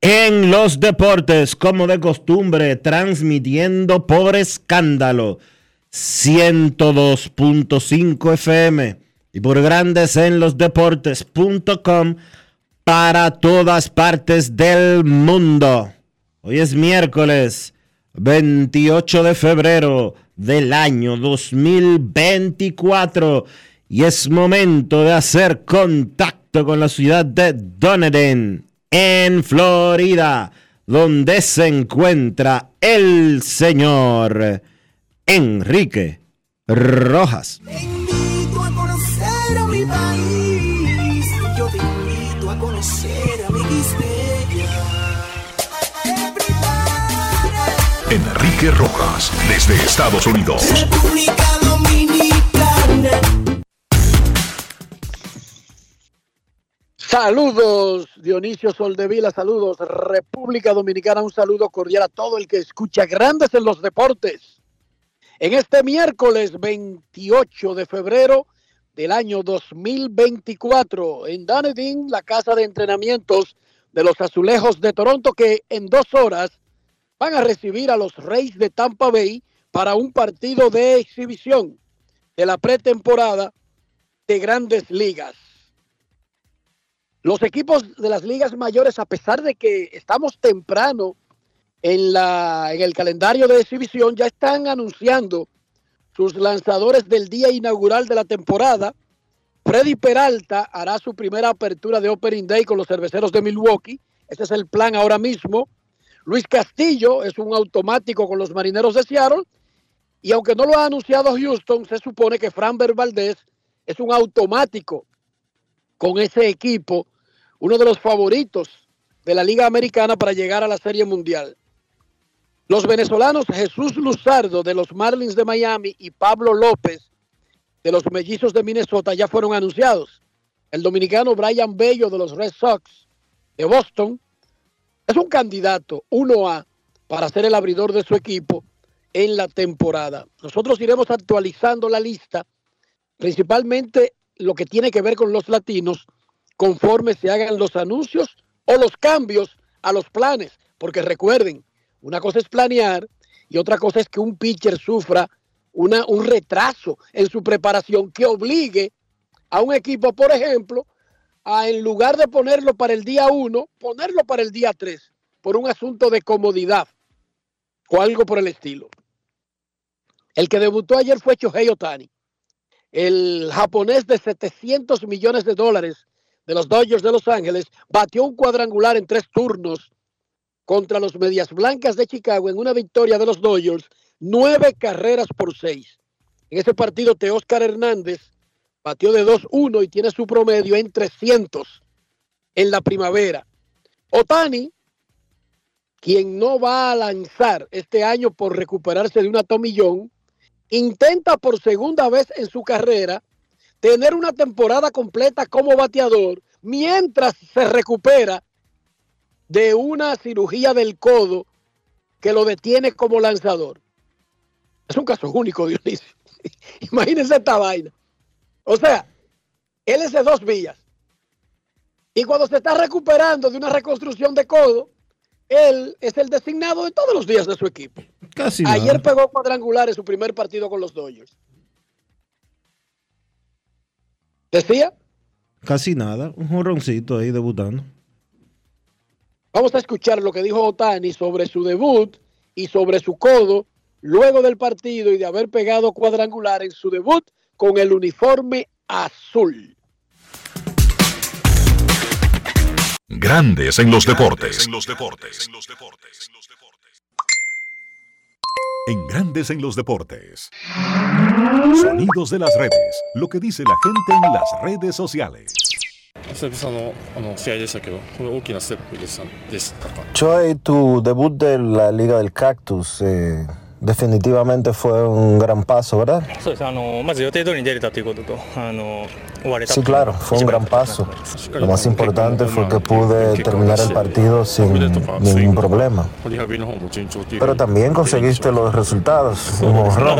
en los Deportes, como de costumbre, transmitiendo por escándalo 102.5 FM y por Grandes en los Deportes.com para todas partes del mundo. Hoy es miércoles 28 de febrero del año 2024 y es momento de hacer contacto con la ciudad de Dunedin, en Florida, donde se encuentra el señor Enrique Rojas. Te invito a conocer a mi país. Yo te invito a conocer a mi Enrique Rojas desde Estados Unidos. República Dominicana. Saludos, Dionisio Soldevila, saludos, República Dominicana, un saludo cordial a todo el que escucha Grandes en los Deportes. En este miércoles 28 de febrero del año 2024, en Dunedin, la casa de entrenamientos de los Azulejos de Toronto, que en dos horas van a recibir a los Reyes de Tampa Bay para un partido de exhibición de la pretemporada de grandes ligas. Los equipos de las ligas mayores, a pesar de que estamos temprano en, la, en el calendario de exhibición, ya están anunciando sus lanzadores del día inaugural de la temporada. Freddy Peralta hará su primera apertura de Opening Day con los cerveceros de Milwaukee. Ese es el plan ahora mismo. Luis Castillo es un automático con los marineros de Seattle. Y aunque no lo ha anunciado Houston, se supone que Framber Valdez es un automático con ese equipo, uno de los favoritos de la Liga Americana para llegar a la Serie Mundial. Los venezolanos Jesús Luzardo de los Marlins de Miami y Pablo López de los Mellizos de Minnesota ya fueron anunciados. El dominicano Brian Bello de los Red Sox de Boston es un candidato 1A para ser el abridor de su equipo en la temporada. Nosotros iremos actualizando la lista, principalmente lo que tiene que ver con los latinos, conforme se hagan los anuncios o los cambios a los planes. Porque recuerden, una cosa es planear y otra cosa es que un pitcher sufra una, un retraso en su preparación que obligue a un equipo, por ejemplo, a en lugar de ponerlo para el día 1, ponerlo para el día 3, por un asunto de comodidad o algo por el estilo. El que debutó ayer fue Shohei Otani, el japonés de 700 millones de dólares de los Dodgers de Los Ángeles, batió un cuadrangular en tres turnos contra los Medias Blancas de Chicago en una victoria de los Dodgers, nueve carreras por seis. En ese partido, Teóscar Hernández batió de 2-1 y tiene su promedio en 300 en la primavera. Otani, quien no va a lanzar este año por recuperarse de una tomillón, intenta por segunda vez en su carrera tener una temporada completa como bateador mientras se recupera de una cirugía del codo que lo detiene como lanzador. Es un caso único, Dionisio. Imagínense esta vaina. O sea, él es de dos vías. Y cuando se está recuperando de una reconstrucción de codo, él es el designado de todos los días de su equipo. Casi Ayer nada. pegó cuadrangular en su primer partido con los Dodgers. Decía, Casi nada. Un jorroncito ahí debutando. vamos a escuchar lo que dijo Otani sobre su debut y sobre su codo luego del partido y de haber pegado cuadrangular en su debut con el uniforme azul. Grandes en los deportes. En los deportes. En los deportes. En Grandes en los deportes. Sonidos de las redes. Lo que dice la gente en las redes sociales. 久々のあの試合でしたけど、これ大きなステップでしたでしたか。 Choi, tu debut de la Liga del Cactus eh, definitivamente fue un gran paso, ¿verdad? Sí, claro, fue un gran paso. Lo más importante fue que pude terminar el partido sin ningún problema. Pero también conseguiste los resultados, un honrón.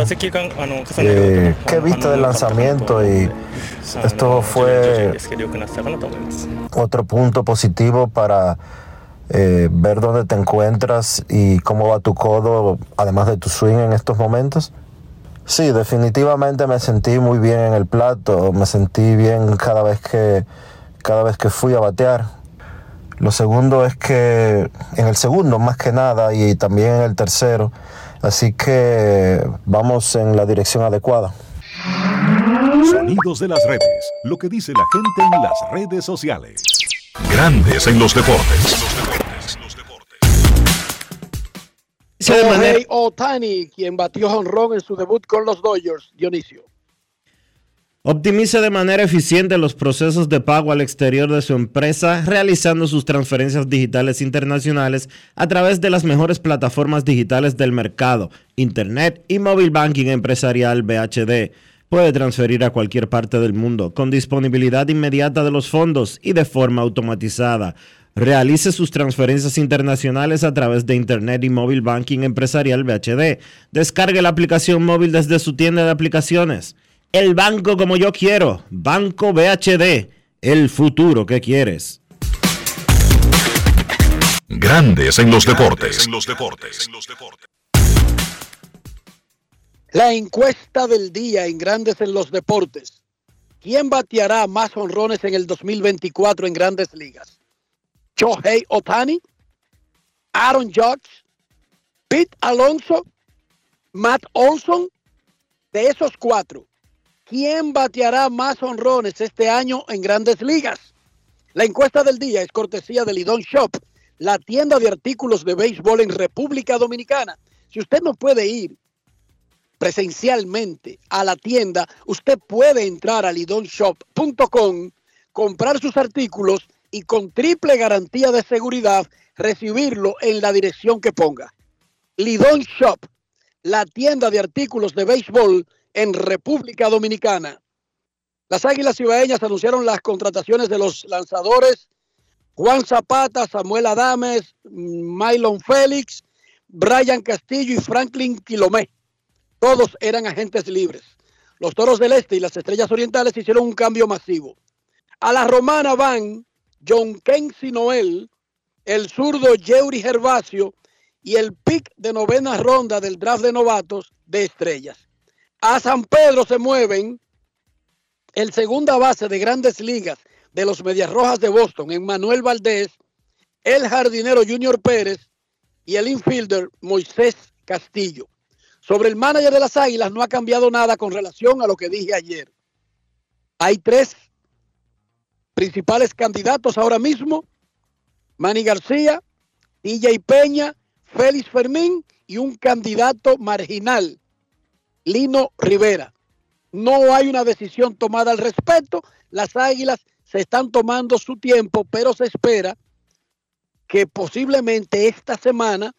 ¿Qué viste del lanzamiento? Y esto fue otro punto positivo para eh, ver dónde te encuentras y cómo va tu codo, además de tu swing en estos momentos. Sí, definitivamente me sentí muy bien en el plato, me sentí bien cada vez que, cada vez que fui a batear. Lo segundo es que en el segundo más que nada y también en el tercero, así que vamos en la dirección adecuada. Sonidos de las redes. Lo que dice la gente en las redes sociales. Grandes en los deportes. De manera- Otani, quien batió honrón en su debut con los Dodgers, Dionisio. Optimiza de manera eficiente los procesos de pago al exterior de su empresa, realizando sus transferencias digitales internacionales a través de las mejores plataformas digitales del mercado, Internet y Mobile Banking Empresarial BHD. Puede transferir a cualquier parte del mundo con disponibilidad inmediata de los fondos y de forma automatizada. Realice sus transferencias internacionales a través de Internet y Mobile Banking Empresarial BHD. Descargue la aplicación móvil desde su tienda de aplicaciones. El banco como yo quiero. Banco BHD. El futuro que quieres. Grandes en los deportes. En los deportes. En los deportes. La encuesta del día en Grandes en los Deportes. ¿Quién bateará más honrones en el 2024 en Grandes Ligas? Shohei Otani, Aaron Judge, Pete Alonso, Matt Olson. De esos cuatro, ¿quién bateará más honrones este año en Grandes Ligas? La encuesta del día es cortesía de Lidon Shop, la tienda de artículos de béisbol en República Dominicana. Si usted no puede ir presencialmente a la tienda, usted puede entrar a lidonshop.com, comprar sus artículos y con triple garantía de seguridad recibirlo en la dirección que ponga. Lidon Shop, la tienda de artículos de béisbol en República Dominicana. Las Águilas Cibaeñas anunciaron las contrataciones de los lanzadores Juan Zapata, Samuel Adames, Mylon Félix, Brian Castillo y Franklin Quilomé. Todos eran agentes libres. Los Toros del Este y las Estrellas Orientales hicieron un cambio masivo. A la romana van John Kensi Noel, el zurdo Yeuri Gervasio y el pick de novena ronda del draft de novatos de Estrellas. A San Pedro se mueven el segunda base de grandes ligas de los Medias Rojas de Boston, Emmanuel Valdés, el jardinero Junior Pérez y el infielder Moisés Castillo. Sobre el manager de las Águilas no ha cambiado nada con relación a lo que dije ayer. Hay tres principales candidatos ahora mismo. Manny García, DJ Peña, Félix Fermín y un candidato marginal, Lino Rivera. No hay una decisión tomada al respecto. Las Águilas se están tomando su tiempo, pero se espera que posiblemente esta semana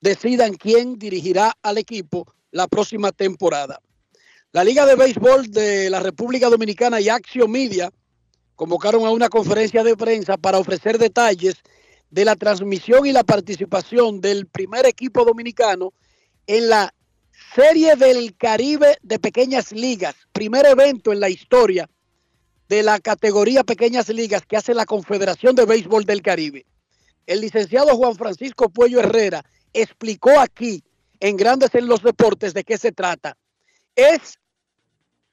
decidan quién dirigirá al equipo la próxima temporada. La Liga de Béisbol de la República Dominicana y Action Media convocaron a una conferencia de prensa para ofrecer detalles de la transmisión y la participación del primer equipo dominicano en la Serie del Caribe de Pequeñas Ligas, primer evento en la historia de la categoría Pequeñas Ligas que hace la Confederación de Béisbol del Caribe. El licenciado Juan Francisco Puello Herrera explicó aquí en Grandes en los Deportes de qué se trata. Es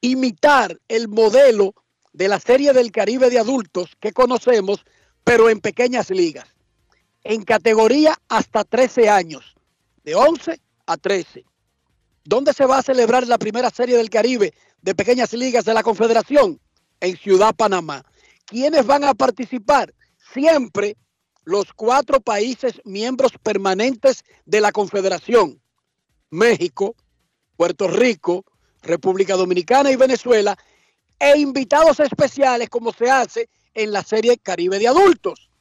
imitar el modelo de la Serie del Caribe de adultos que conocemos, pero en pequeñas ligas, en categoría hasta 13 años, de 11 a 13. ¿Dónde se va a celebrar la primera Serie del Caribe de pequeñas ligas de la Confederación? En Ciudad Panamá. ¿Quiénes van a participar? Siempre los cuatro países miembros permanentes de la Confederación. México, Puerto Rico, República Dominicana y Venezuela, e invitados especiales como se hace en la serie Caribe de Adultos.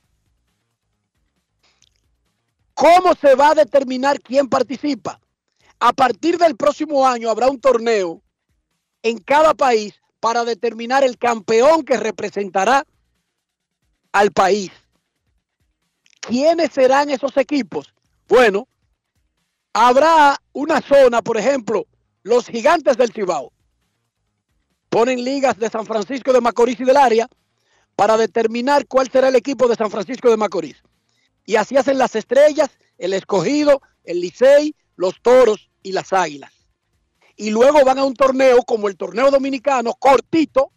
¿Cómo se va a determinar quién participa? A partir del próximo año habrá un torneo en cada país para determinar el campeón que representará al país. ¿Quiénes serán esos equipos? Bueno, habrá una zona, por ejemplo, los gigantes del Cibao. Ponen ligas de San Francisco de Macorís y del área para determinar cuál será el equipo de San Francisco de Macorís. Y así hacen las estrellas, el escogido, el Licey, los toros y las águilas. Y luego van a un torneo como el torneo dominicano, cortito,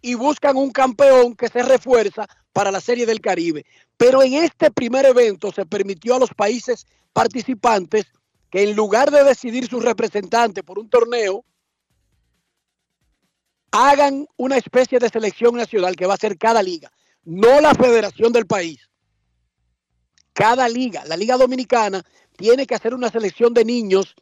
y buscan un campeón que se refuerza para la Serie del Caribe. Pero en este primer evento se permitió a los países participantes que en lugar de decidir su representante por un torneo, hagan una especie de selección nacional que va a ser cada liga, no la federación del país. Cada liga, la Liga Dominicana, tiene que hacer una selección de niños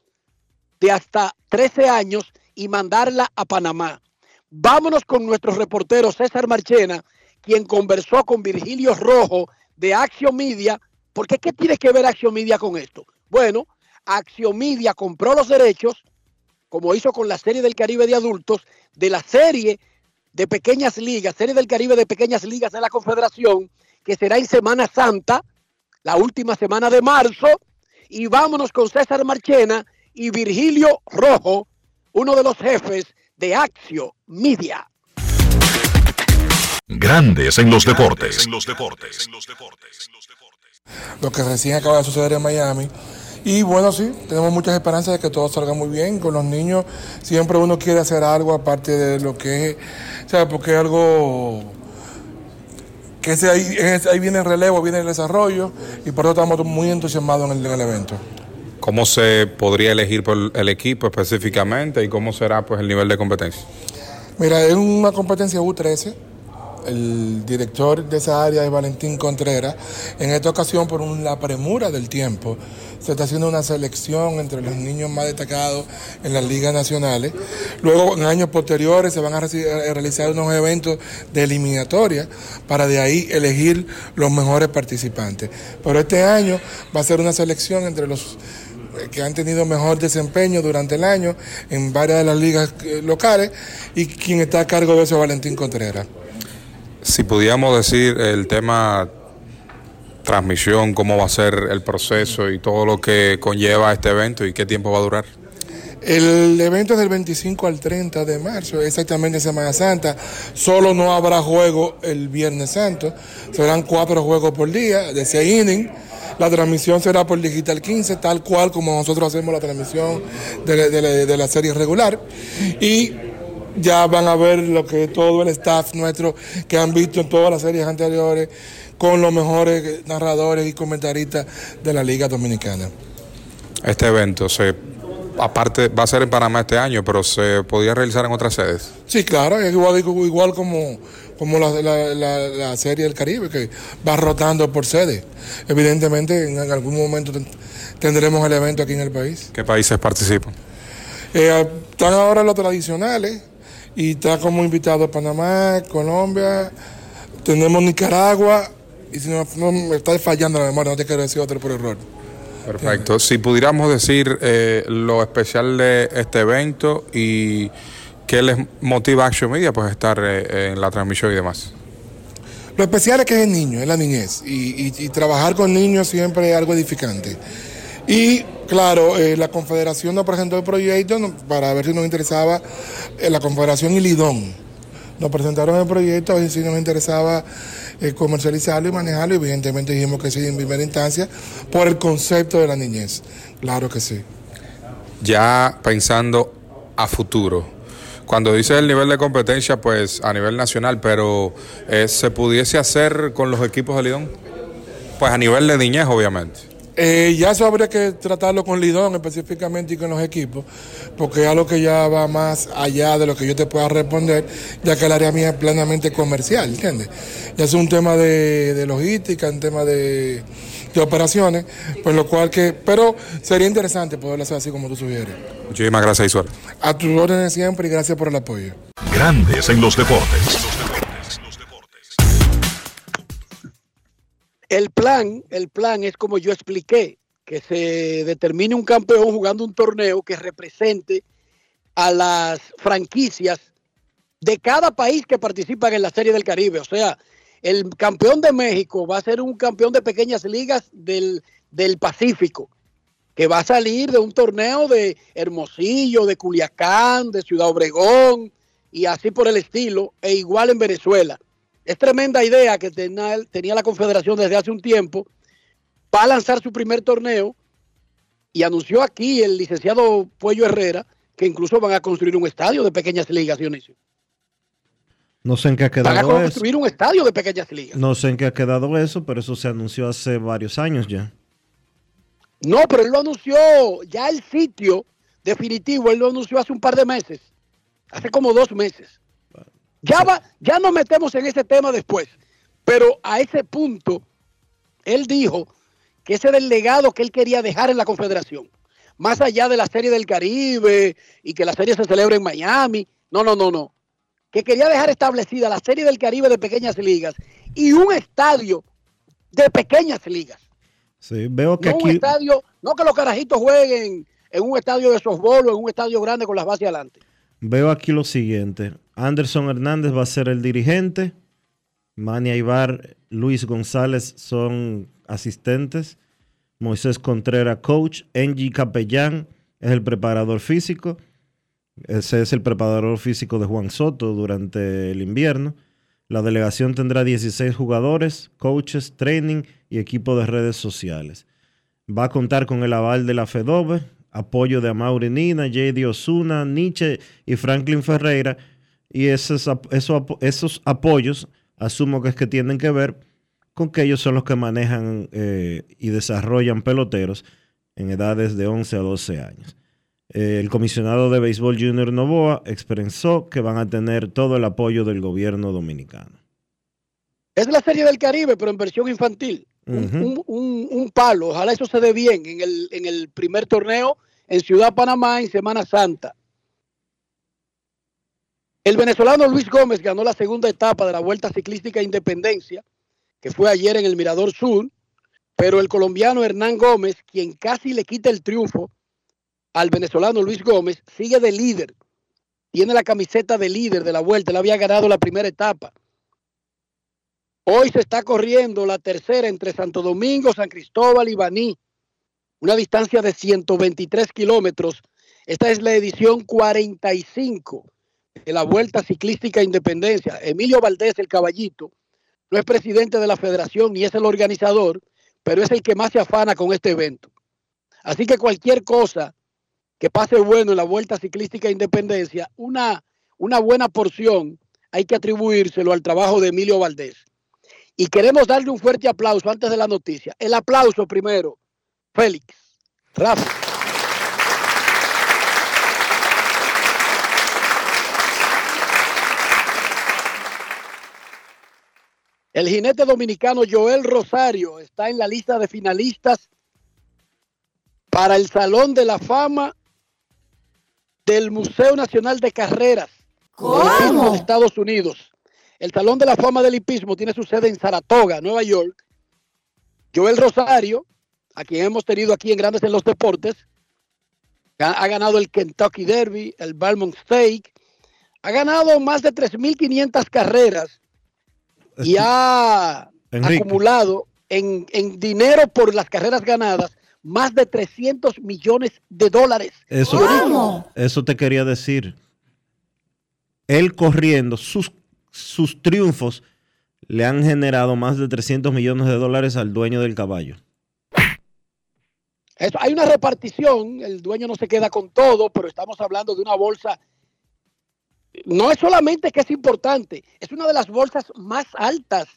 de hasta 13 años y mandarla a Panamá. Vámonos con nuestro reportero César Marchena, quien conversó con Virgilio Rojo de Action Media. porque qué tiene que ver Action Media con esto? Bueno, Axiomedia compró los derechos, como hizo con la serie del Caribe de adultos, de la serie de pequeñas ligas, serie del Caribe de pequeñas ligas de la Confederación, que será en Semana Santa, la última semana de marzo. Y vámonos con César Marchena y Virgilio Rojo, uno de los jefes de Axio Media. Grandes en los deportes. En los deportes. Lo que recién acaba de suceder en Miami y bueno, sí, tenemos muchas esperanzas de que todo salga muy bien. Con los niños siempre uno quiere hacer algo aparte de lo que es, ¿sabes? Porque es algo que ese ahí, ahí viene el relevo, viene el desarrollo y por eso estamos muy entusiasmados en el, evento. ¿Cómo se podría elegir por el equipo específicamente y cómo será pues el nivel de competencia? Mira, es una competencia U13 el director de esa área es Valentín Contreras. En esta ocasión, por la premura del tiempo, se está haciendo una selección entre los niños más destacados en las ligas nacionales. Luego, en años posteriores, se van a, realizar unos eventos de eliminatoria para de ahí elegir los mejores participantes. Pero este año va a ser una selección entre los eh, que han tenido mejor desempeño durante el año en varias de las ligas eh, locales y quien está a cargo de eso es Valentín Contreras. Si pudiéramos decir el tema transmisión, cómo va a ser el proceso y todo lo que conlleva este evento y qué tiempo va a durar. El evento es del 25 al 30 de marzo, exactamente Semana Santa. Solo no habrá juego el Viernes Santo. Serán cuatro juegos por día, de seis innings. La transmisión será por Digital 15, tal cual como nosotros hacemos la transmisión de, de la serie regular. Y ya van a ver lo que todo el staff nuestro que han visto en todas las series anteriores con los mejores narradores y comentaristas de la Liga Dominicana. Este evento se aparte va a ser en Panamá este año, pero se podía realizar en otras sedes. Sí, claro, igual, igual como, como la, la, serie del Caribe, que va rotando por sede. Evidentemente, en algún momento tendremos el evento aquí en el país. ¿Qué países participan? Eh, Están ahora los tradicionales y está como invitado Panamá, Colombia, tenemos Nicaragua y si no, no me está fallando la memoria, no te quiero decir otro por error. Perfecto. Si pudiéramos decir eh, lo especial de este evento y qué les motiva a Action Media, pues estar eh, en la transmisión y demás. Lo especial es que es el niño, es la niñez. Y, y- y trabajar con niños siempre es algo edificante. Y claro, eh, la Confederación nos presentó el proyecto para ver si nos interesaba, eh, la Confederación y Lidón. Nos presentaron el proyecto, a ver si nos interesaba eh, comercializarlo y manejarlo. Y evidentemente dijimos que sí en primera instancia por el concepto de la niñez. Claro que sí. Ya pensando a futuro. Cuando dices el nivel de competencia, pues a nivel nacional, pero ¿se pudiese hacer con los equipos de Lidón? Pues a nivel de niñez, obviamente. Eh, ya eso habría que tratarlo con Lidón específicamente y con los equipos, porque es algo que ya va más allá de lo que yo te pueda responder, ya que el área mía es plenamente comercial, ¿entiendes? Ya es un tema de, de logística, un tema de, de operaciones, pues lo cual que, pero sería interesante poderlo hacer así como tú sugieres. Muchísimas gracias y suerte. A tus órdenes siempre y gracias por el apoyo. Grandes en los deportes. El plan, el plan es como yo expliqué, que se determine un campeón jugando un torneo que represente a las franquicias de cada país que participan en la Serie del Caribe. O sea, el campeón de México va a ser un campeón de pequeñas ligas del, del Pacífico, que va a salir de un torneo de Hermosillo, de Culiacán, de Ciudad Obregón y así por el estilo, e igual en Venezuela. Es tremenda idea que tenía, tenía la Confederación desde hace un tiempo para lanzar su primer torneo y anunció aquí el licenciado Puello Herrera que incluso van a construir un estadio de pequeñas ligas, Dionisio. No sé en qué ha Van a quedado eso. construir un estadio de pequeñas ligas. No sé en qué ha quedado eso, pero eso se anunció hace varios años ya. No, pero él lo anunció ya el sitio definitivo, él lo anunció hace un par de meses, hace como dos meses. Ya va, ya nos metemos en ese tema después, pero a ese punto él dijo que ese era el legado que él quería dejar en la Confederación, más allá de la Serie del Caribe y que la serie se celebre en Miami. No, no, no, no. Que quería dejar establecida la Serie del Caribe de pequeñas ligas y un estadio de pequeñas ligas. Sí, veo que No un aquí estadio, no que los carajitos jueguen en un estadio de softball o en un estadio grande con las bases adelante. veo aquí lo siguiente. Anderson Hernández va a ser el dirigente. Mania Ibar, Luis González son asistentes. Moisés Contreras, coach. Angie Capellán es el preparador físico. Ese es el preparador físico de Juan Soto durante el invierno. La delegación tendrá 16 jugadores, coaches, training y equipo de redes sociales. Va a contar con el aval de la FEDOBE, apoyo de Amaury Nina, J.D. Osuna, Nietzsche y Franklin Ferreira. Y esos, esos, esos apoyos asumo que es que tienen que ver con que ellos son los que manejan eh, y desarrollan peloteros en edades de 11 a 12 años. Eh, el comisionado de béisbol Junior Novoa expresó que van a tener todo el apoyo del gobierno dominicano. Es la Serie del Caribe, pero en versión infantil. Un- un palo. Ojalá eso se dé bien en el, en el primer torneo en Ciudad Panamá en Semana Santa. El venezolano Luis Gómez ganó la segunda etapa de la Vuelta Ciclística Independencia, que fue ayer en el Mirador Sur, pero el colombiano Hernán Gómez, quien casi le quita el triunfo al venezolano Luis Gómez, sigue de líder. Tiene la camiseta de líder de la Vuelta, él había ganado la primera etapa. Hoy se está corriendo la tercera entre Santo Domingo, San Cristóbal y Baní, una distancia de 123 kilómetros. Esta es la edición 45 de la Vuelta Ciclística Independencia. Emilio Valdés, el caballito, no es presidente de la federación ni es el organizador, pero es el que más se afana con este evento. Así que cualquier cosa que pase bueno en la Vuelta Ciclística Independencia, una, una buena porción hay que atribuírselo al trabajo de Emilio Valdés. Y queremos darle un fuerte aplauso antes de la noticia. El aplauso primero, Félix, Rafa. El jinete dominicano Joel Rosario está en la lista de finalistas para el Salón de la Fama del Museo Nacional de Carreras de Estados Unidos. El Salón de la Fama del Hipismo tiene su sede en Saratoga, Nueva York. Joel Rosario, a quien hemos tenido aquí en Grandes en los Deportes, ha ha ganado el Kentucky Derby, el Belmont Stake, ha ganado más de 3.500 carreras y ha Enrique. acumulado en, en dinero por las carreras ganadas más de 300 millones de dólares. Eso, eso te quería decir. Él corriendo, sus, sus triunfos le han generado más de 300 millones de dólares al dueño del caballo. Eso, hay una repartición, el dueño no se queda con todo, pero estamos hablando de una bolsa. No es solamente que es importante, es una de las bolsas más altas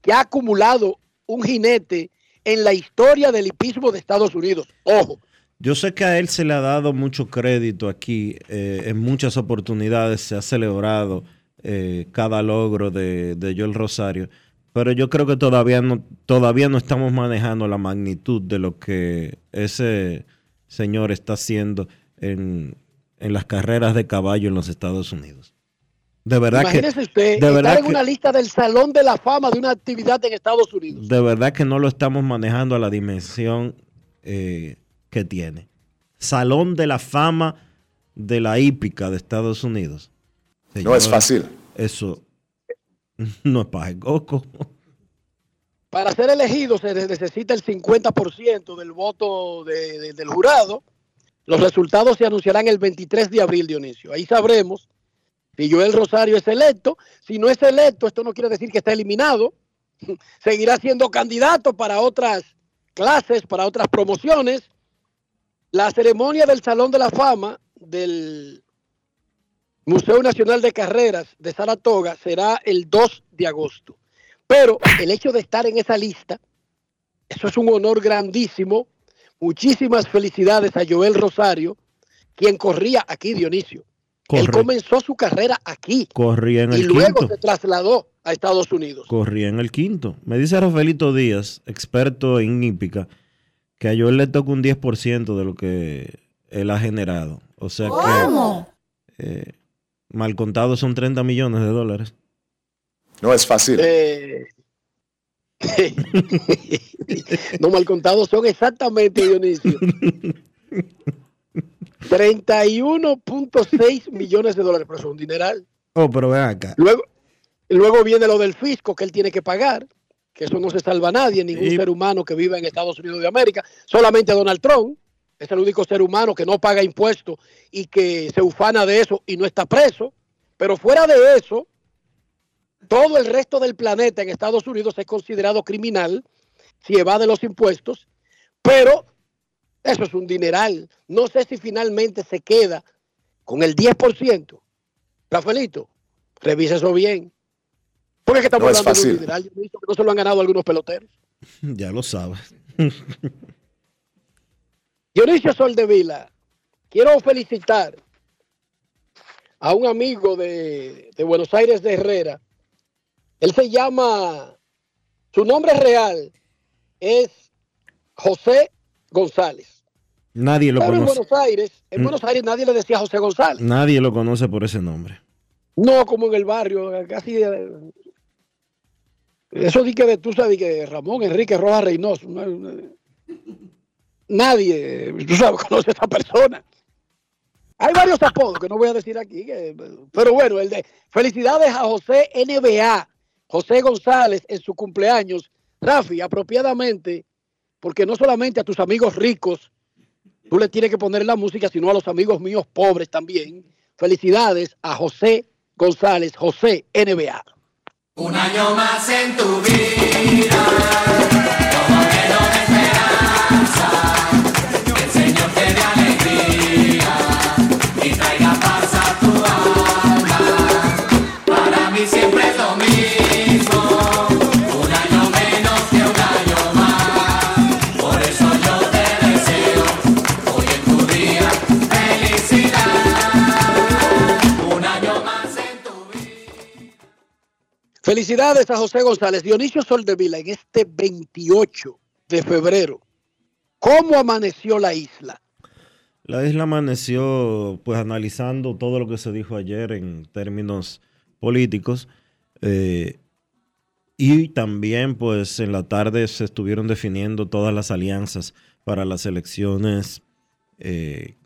que ha acumulado un jinete en la historia del hipismo de Estados Unidos. Ojo, Yo sé que a él se le ha dado mucho crédito aquí, eh, en muchas oportunidades se ha celebrado eh, cada logro de, de Joel Rosario, pero yo creo que todavía no, todavía no estamos manejando la magnitud de lo que ese señor está haciendo en, en las carreras de caballo en los Estados Unidos. De verdad que, imagínese usted de estar verdad en que- una lista del Salón de la Fama de una actividad en Estados Unidos. de verdad que no lo estamos manejando a la dimensión eh, que tiene. Salón de la fama de la hípica de Estados Unidos. No es fácil. Eso no es para el coco. Para ser elegido se ne- necesita el 50% del voto de- de- del jurado. Los resultados se anunciarán el 23 de abril, Dionisio. Ahí sabremos si Joel Rosario es electo. Si no es electo, esto no quiere decir que está eliminado. Seguirá siendo candidato para otras clases, para otras promociones. La ceremonia del Salón de la Fama del Museo Nacional de Carreras de Saratoga será el 2 de agosto. Pero el hecho de estar en esa lista, eso es un honor grandísimo. Muchísimas felicidades a Joel Rosario, quien corría aquí, Dionisio. Él Corre- comenzó su carrera aquí corría en y el luego quinto. se trasladó a Estados Unidos. Corría en el quinto. Me dice Rafaelito Díaz, experto en hípica, que a Joel le toca un 10% de lo que él ha generado. O sea ¿Cómo? que eh, mal contado son 30 millones de dólares. No es fácil. Eh, no mal contados son exactamente, Dionisio. 31.6 millones de dólares, pero eso es un dineral. Oh, pero ven acá. Luego, luego viene lo del fisco que él tiene que pagar, que eso no se salva a nadie, ningún Y- ser humano que viva en Estados Unidos de América, solamente Donald Trump es el único ser humano que no paga impuestos y que se ufana de eso y no está preso. Pero fuera de eso, todo el resto del planeta en Estados Unidos es considerado criminal si evade los impuestos, pero eso es un dineral. No sé si finalmente se queda con el 10%. Rafaelito, revisa eso bien. Porque es que estamos No es hablando de un dineral, Dionisio, que no se lo han ganado algunos peloteros. Ya lo sabes. Dionisio Soldevila, quiero felicitar a un amigo de, de Buenos Aires de Herrera. Él se llama, su nombre real es José González. Nadie lo Pero en conoce. Buenos Aires, en Mm. Buenos Aires nadie le decía José González. Nadie lo conoce por ese nombre. No como en el barrio, casi. eh, Eso di que de tú sabes que Ramón Enrique Rojas Reynoso. no- no- Nadie, tú sabes, conoce a esa persona. Hay varios apodos que no voy a decir aquí, que- pero bueno, el de felicidades a José NBA, José González en su cumpleaños. Rafi, apropiadamente, porque no solamente a tus amigos ricos tú le tienes que poner la música, sino a los amigos míos pobres también. Felicidades a José González, José NBA. Un año más en tu vida, Felicidades a José González. Dionisio Soldevila, en este 28 de febrero, ¿cómo amaneció la isla? La isla amaneció pues analizando todo lo que se dijo ayer en términos políticos eh, y también pues en la tarde se estuvieron definiendo todas las alianzas para las elecciones eh,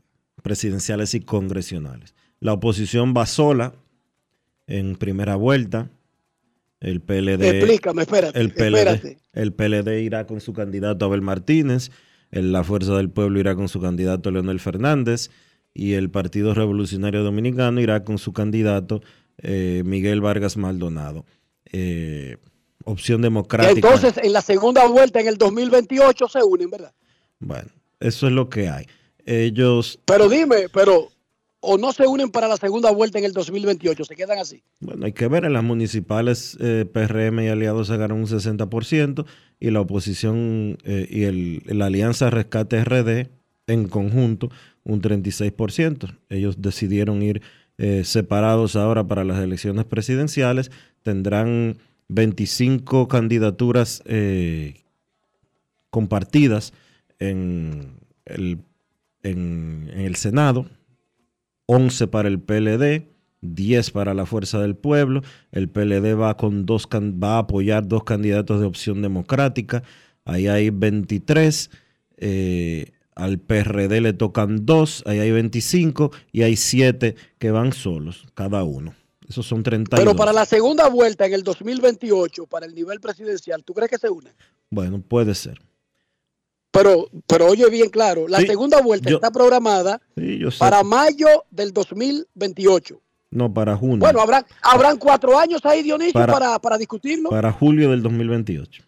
presidenciales y congresionales. La oposición va sola en primera vuelta. El PLD, Explícame, espérate, el PLD, espérate. el PLD irá con su candidato Abel Martínez, el- la Fuerza del Pueblo irá con su candidato Leonel Fernández y el Partido Revolucionario Dominicano irá con su candidato eh, Miguel Vargas Maldonado. Eh, opción democrática. Entonces, en la segunda vuelta, en el 2028, se unen, ¿verdad? Bueno, eso es lo que hay. Ellos, Pero dime, pero o no se unen para la segunda vuelta en el 2028, se quedan así. bueno, hay que ver, en las municipales eh, PRM y aliados sacaron un 60% y la oposición eh, y el, la alianza Rescate RD en conjunto un 36%. Ellos decidieron ir eh, separados ahora para las elecciones presidenciales. Tendrán 25 candidaturas compartidas en el, en el Senado, 11 para el PLD, 10 para la Fuerza del Pueblo. El PLD va, con dos, va a apoyar dos candidatos de opción democrática. Ahí hay 23. eh, al PRD le tocan dos, ahí hay 25 y hay 7 que van solos, cada uno. Esos son 32. Pero para la segunda vuelta en el 2028, para el nivel presidencial, ¿tú crees que se unen? Bueno, puede ser. Pero, pero oye bien claro, la Sí, segunda vuelta yo- está programada Sí, para mayo del 2028. No, para junio. Bueno, habrán, habrán cuatro años ahí, Dionisio, Para- para, para, discutirlo. para julio del 2028.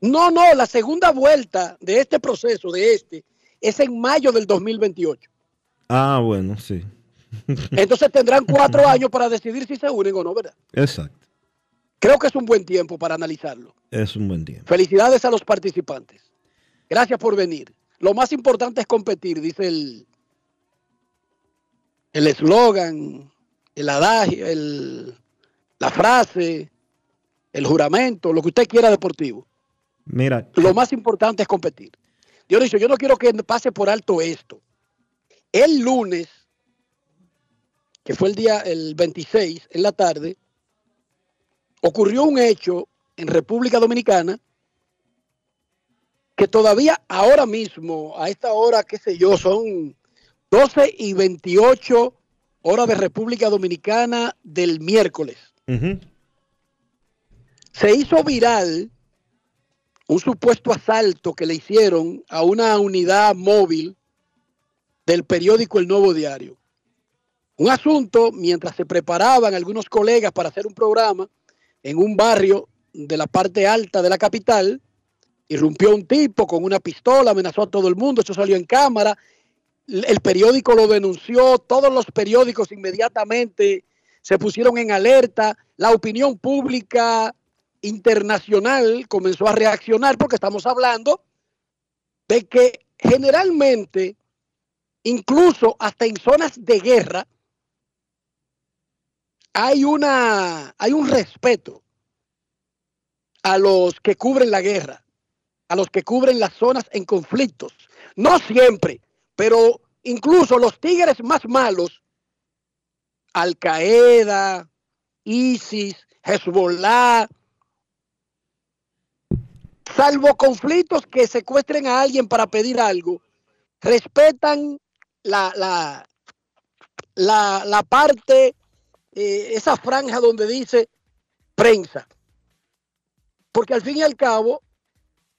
No, no, la segunda vuelta de este proceso, de este, es en mayo del 2028. Ah, bueno, sí. Entonces tendrán cuatro años para decidir si se unen o no, ¿verdad? Exacto. Creo que es un buen tiempo para analizarlo. Es un buen tiempo. Felicidades a los participantes. Gracias por venir. Lo más importante es competir, dice el el eslogan, el adagio, el, la frase, el juramento, lo que usted quiera deportivo. Mira, Lo más importante es competir. Dionisio, yo no quiero que pase por alto esto. El lunes, que fue el día, el 26, en la tarde, ocurrió un hecho en República Dominicana que todavía ahora mismo, a esta hora, qué sé yo, son 12 y 28 horas de República Dominicana del miércoles. Se hizo viral un supuesto asalto que le hicieron a una unidad móvil del periódico El Nuevo Diario. Un asunto mientras se preparaban algunos colegas para hacer un programa en un barrio de la parte alta de la capital, irrumpió un tipo con una pistola, amenazó a todo el mundo, eso salió en cámara, el periódico lo denunció, todos los periódicos inmediatamente se pusieron en alerta, la opinión pública internacional comenzó a reaccionar porque estamos hablando de que generalmente, incluso hasta en zonas de guerra, hay una hay un respeto a los que cubren la guerra, a los que cubren las zonas en conflictos. No siempre, pero incluso los tigres más malos, Al Qaeda, ISIS, Hezbollah, salvo conflictos que secuestren a alguien para pedir algo, respetan la, la, la, parte, eh, esa franja donde dice prensa. Porque al fin y al cabo,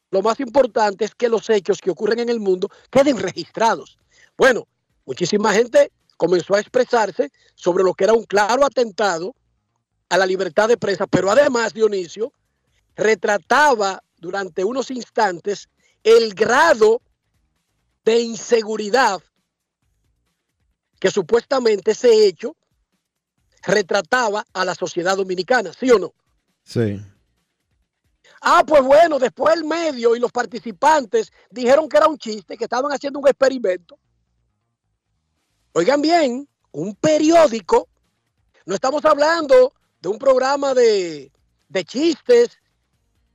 lo más importante es que los hechos que ocurren en el mundo queden registrados. Bueno, muchísima gente comenzó a expresarse sobre lo que era un claro atentado a la libertad de prensa, pero además, Dionisio, retrataba durante unos instantes el grado de inseguridad que supuestamente ese hecho retrataba a la sociedad dominicana, ¿sí o no? Sí. Ah, pues bueno, después el medio y los participantes dijeron que era un chiste, que estaban haciendo un experimento. Oigan bien, un periódico, no estamos hablando de un programa de, de chistes,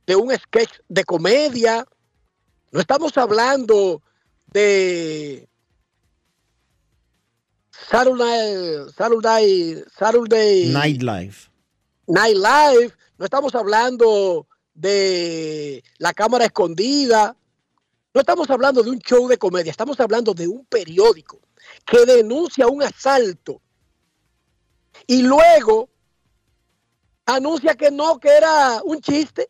de un sketch de comedia, no estamos hablando de Saturday, Saturday, Saturday Nightlife. Night Live, no estamos hablando de la cámara escondida, no estamos hablando de un show de comedia, estamos hablando de un periódico que denuncia un asalto y luego anuncia que no, que era un chiste,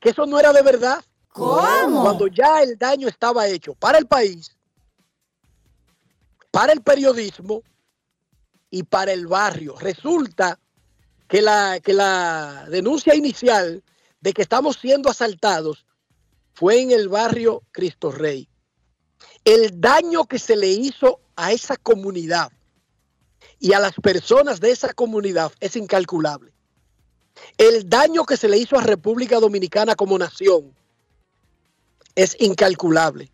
que eso no era de verdad. ¿Cómo? Cuando ya el daño estaba hecho para el país, para el periodismo y para el barrio. Resulta que la, que la denuncia inicial de que estamos siendo asaltados fue en el barrio Cristo Rey. El daño que se le hizo a esa comunidad y a las personas de esa comunidad es incalculable. El daño que se le hizo a República Dominicana como nación es incalculable.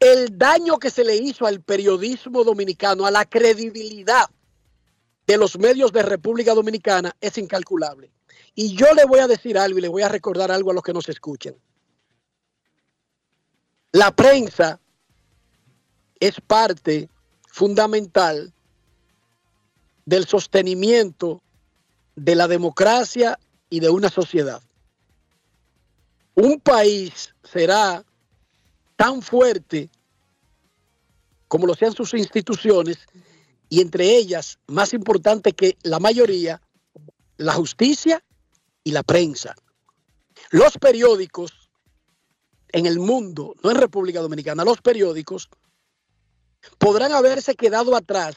El daño que se le hizo al periodismo dominicano, a la credibilidad de los medios de República Dominicana es incalculable. Y yo le voy a decir algo y le voy a recordar algo a los que nos escuchen. La prensa es parte fundamental del sostenimiento de la democracia y de una sociedad. Un país será tan fuerte como lo sean sus instituciones y entre ellas, más importante que la mayoría, la justicia y la prensa. Los periódicos en el mundo, no en República Dominicana, los periódicos podrán haberse quedado atrás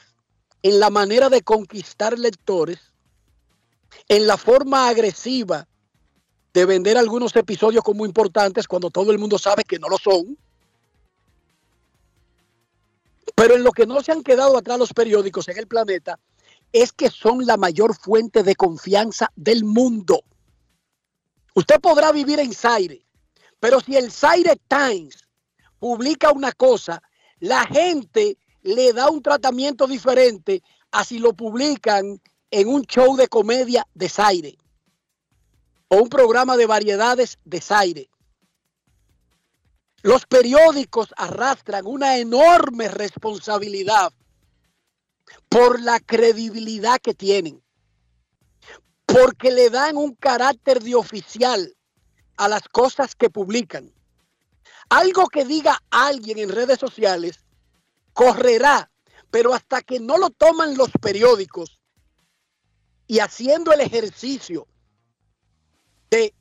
en la manera de conquistar lectores, en la forma agresiva de vender algunos episodios como importantes cuando todo el mundo sabe que no lo son. Pero en lo que no se han quedado atrás los periódicos en el planeta es que son la mayor fuente de confianza del mundo. Usted podrá vivir en Zaire, pero si el Zaire Times publica una cosa, la gente le da un tratamiento diferente a si lo publican en un show de comedia de Zaire o un programa de variedades de Zaire. Los periódicos arrastran una enorme responsabilidad por la credibilidad que tienen, porque le dan un carácter de oficial a las cosas que publican. Algo que diga alguien en redes sociales correrá, pero hasta que no lo toman los periódicos y haciendo el ejercicio de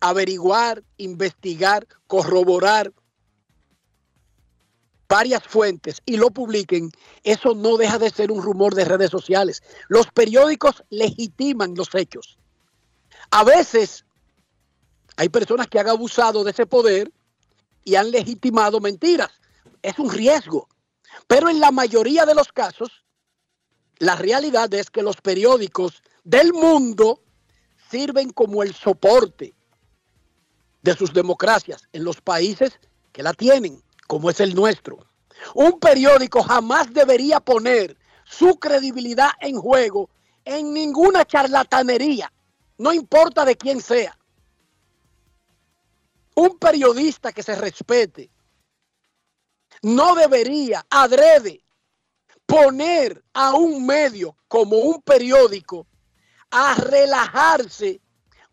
averiguar, investigar, corroborar varias fuentes y lo publiquen, eso no deja de ser un rumor de redes sociales. Los periódicos legitiman los hechos. A veces hay personas que han abusado de ese poder y han legitimado mentiras. Es un riesgo. Pero en la mayoría de los casos, la realidad es que los periódicos del mundo sirven como el soporte de sus democracias en los países que la tienen, como es el nuestro. Un periódico jamás debería poner su credibilidad en juego en ninguna charlatanería, no importa de quién sea. Un periodista que se respete no debería adrede poner a un medio como un periódico a relajarse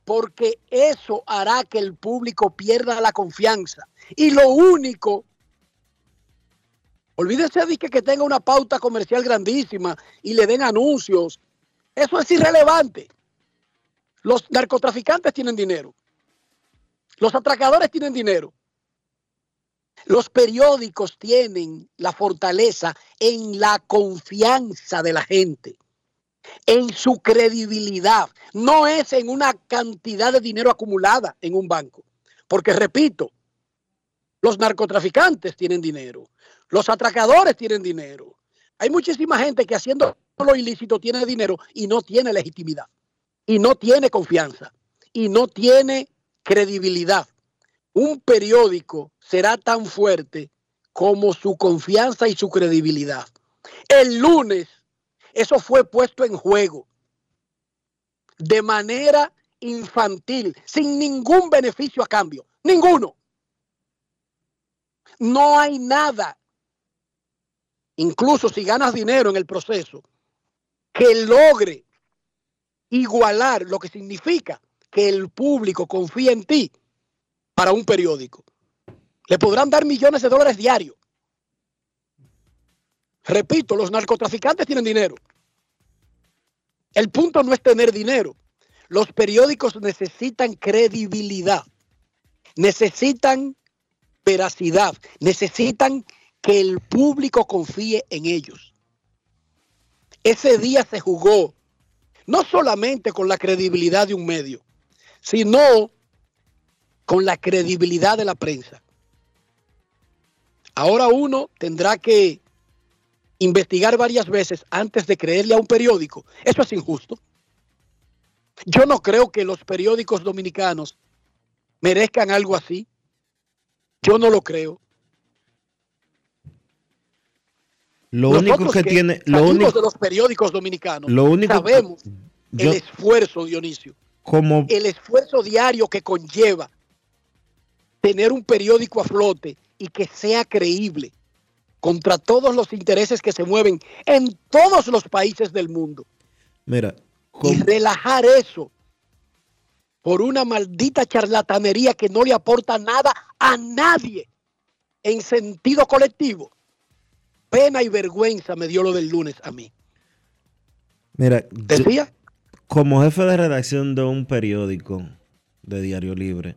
porque eso hará que el público pierda la confianza. Y lo único, olvídese de que, que tenga una pauta comercial grandísima y le den anuncios. Eso es irrelevante. Los narcotraficantes tienen dinero. Los atracadores tienen dinero. Los periódicos tienen la fortaleza en la confianza de la gente en su credibilidad, no es en una cantidad de dinero acumulada en un banco. Porque repito, los narcotraficantes tienen dinero, los atracadores tienen dinero. Hay muchísima gente que haciendo lo ilícito tiene dinero y no tiene legitimidad, y no tiene confianza, y no tiene credibilidad. Un periódico será tan fuerte como su confianza y su credibilidad. El lunes eso fue puesto en juego de manera infantil, sin ningún beneficio a cambio, ninguno. No hay nada incluso si ganas dinero en el proceso, que logre igualar lo que significa que el público confía en ti para un periódico. Le podrán dar millones de dólares diarios. Repito, los narcotraficantes tienen dinero. El punto no es tener dinero. Los periódicos necesitan credibilidad, necesitan veracidad, necesitan que el público confíe en ellos. Ese día se jugó no solamente con la credibilidad de un medio, sino con la credibilidad de la prensa. Ahora uno tendrá que investigar varias veces antes de creerle a un periódico. Eso es injusto. Yo no creo que los periódicos dominicanos merezcan algo así. Yo no lo creo. Lo Nosotros único que, tiene, lo único, de los periódicos dominicanos lo único que- sabemos yo- el esfuerzo, Dionisio, como el esfuerzo diario que conlleva tener un periódico a flote y que sea creíble contra todos los intereses que se mueven en todos los países del mundo. mira, Y relajar eso por una maldita charlatanería que no le aporta nada a nadie en sentido colectivo. Pena y vergüenza me dio lo del lunes a mí. mira, yo- Decía, como jefe de redacción de un periódico de Diario Libre,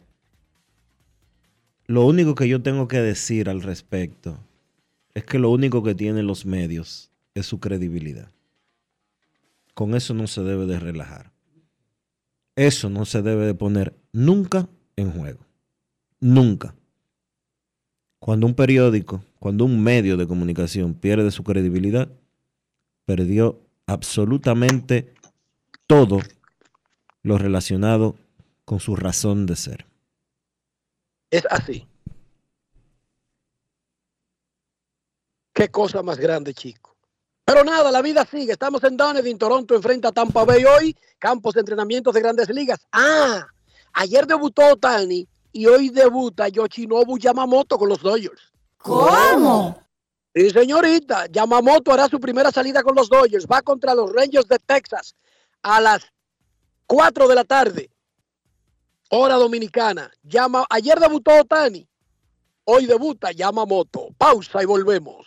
lo único que yo tengo que decir al respecto es que lo único que tienen los medios es su credibilidad. Con eso no se debe de relajar. Eso no se debe de poner nunca en juego. Nunca. Cuando un periódico, cuando un medio de comunicación pierde su credibilidad, perdió absolutamente todo lo relacionado con su razón de ser. es así. Qué cosa más grande, chico. Pero nada, la vida sigue. Estamos en Dunedin, Toronto, enfrenta a Tampa Bay hoy. Campos de entrenamiento de grandes ligas. Ah, ayer debutó Otani y hoy debuta Yoshinobu Yamamoto con los Dodgers. ¿Cómo? Sí, señorita. Yamamoto hará su primera salida con los Dodgers. Va contra los Rangers de Texas a las 4 de la tarde. Hora dominicana. Llama, ayer debutó Otani. Hoy debuta Yamamoto. Pausa y volvemos.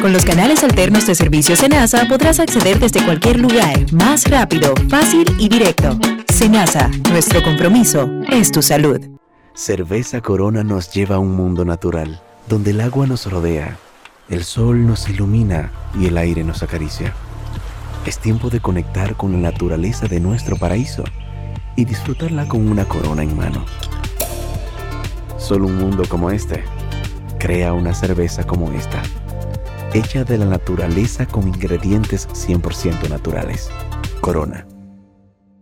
Con los canales alternos de servicio Senasa podrás acceder desde cualquier lugar, más rápido, fácil y directo. Senasa, nuestro compromiso es tu salud. Cerveza Corona nos lleva a un mundo natural, donde el agua nos rodea, el sol nos ilumina y el aire nos acaricia. Es tiempo de conectar con la naturaleza de nuestro paraíso y disfrutarla con una corona en mano. Solo un mundo como este crea una cerveza como esta, hecha de la naturaleza con ingredientes 100% naturales. Corona.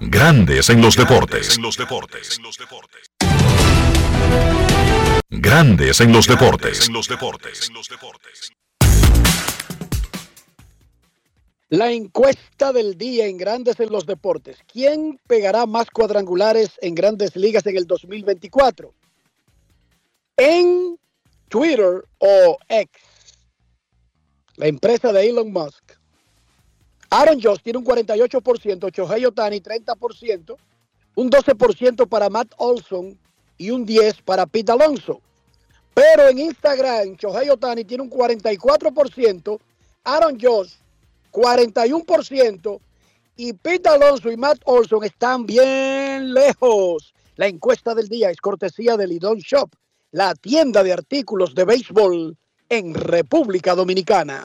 Grandes en los deportes. Grandes en los deportes. La encuesta del día en Grandes en los Deportes. ¿Quién pegará más cuadrangulares en Grandes Ligas en el 2024? En Twitter o X, la empresa de Elon Musk, Aaron Josh tiene un 48%, Shohei Otani 30%, un 12% para Matt Olson y un 10% para Pete Alonso. Pero en Instagram, Shohei Otani tiene un 44%, Aaron Josh 41% y Pete Alonso y Matt Olson están bien lejos. La encuesta del día es cortesía de Lidon Shop, la tienda de artículos de béisbol en República Dominicana.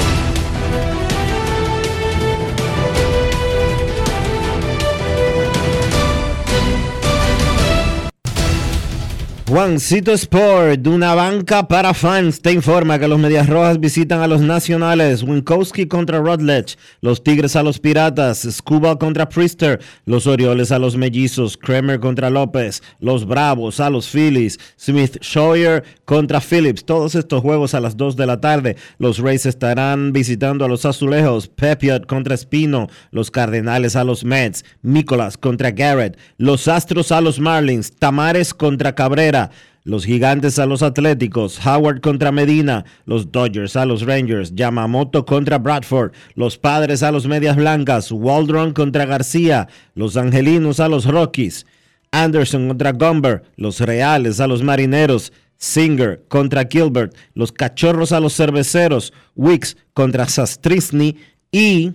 Juancito Sport, una banca para fans, te informa que los Medias Rojas visitan a los Nacionales, Winkowski contra Rutledge, los Tigres a los Piratas, Scuba contra Priester, los Orioles a los Mellizos, Kramer contra López, los Bravos a los Phillies, Smith Sawyer contra Phillips, todos estos juegos a las 2 de la tarde. Los Rays estarán visitando a los Azulejos, Pepiot contra Espino, los Cardenales a los Mets, Nicolas contra Garrett, los Astros a los Marlins, Tamares contra Cabrera, los Gigantes a los Atléticos, Howard contra Medina, los Dodgers a los Rangers, Yamamoto contra Bradford, los Padres a los Medias Blancas, Waldron contra García, los Angelinos a los Rockies, Anderson contra Gumber, los Reales a los Marineros, Singer contra Gilbert, los Cachorros a los Cerveceros, Wicks contra Sastrisny y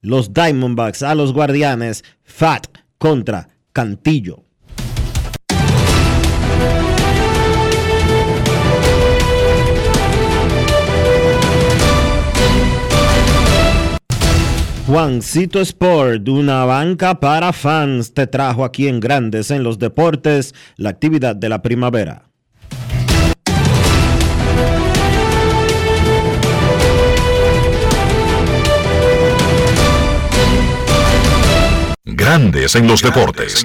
los Diamondbacks a los Guardianes, Fat contra Cantillo. Juancito Sport, una banca para fans, te trajo aquí en Grandes en los Deportes la actividad de la primavera. Grandes en los deportes.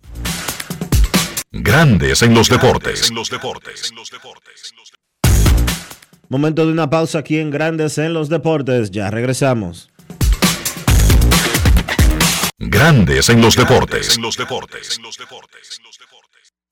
Grandes en los deportes. Momento de una pausa aquí en Grandes en los Deportes. Ya regresamos. Grandes en los deportes.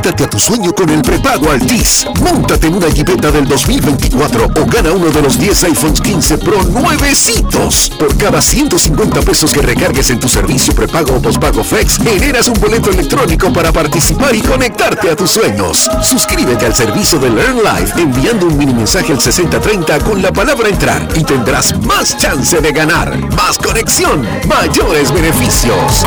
Conéctate a tu sueño con el prepago Altis. Móntate en una Jeepeta del 2024 o gana uno de los 10 iPhones 15 Pro nuevecitos. Por cada 150 pesos que recargues en tu servicio prepago o pospago Flex, generas un boleto electrónico para participar y conectarte a tus sueños. Suscríbete al servicio de Learn Life enviando un mini mensaje al 6030 con la palabra entrar y tendrás más chance de ganar. Más conexión, mayores beneficios.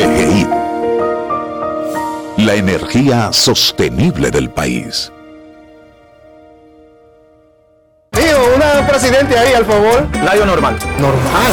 EGI. La energía sostenible del país. Tío, una presidente ahí, al favor. Layo normal. Normal.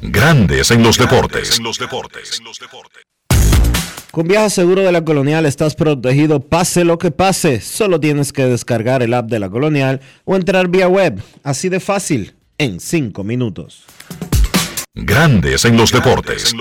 Grandes en los deportes. Con Viaje Seguro de la Colonial estás protegido pase lo que pase. Solo tienes que descargar el app de la Colonial o entrar vía web. Así de fácil, en 5 minutos. Grandes en los deportes.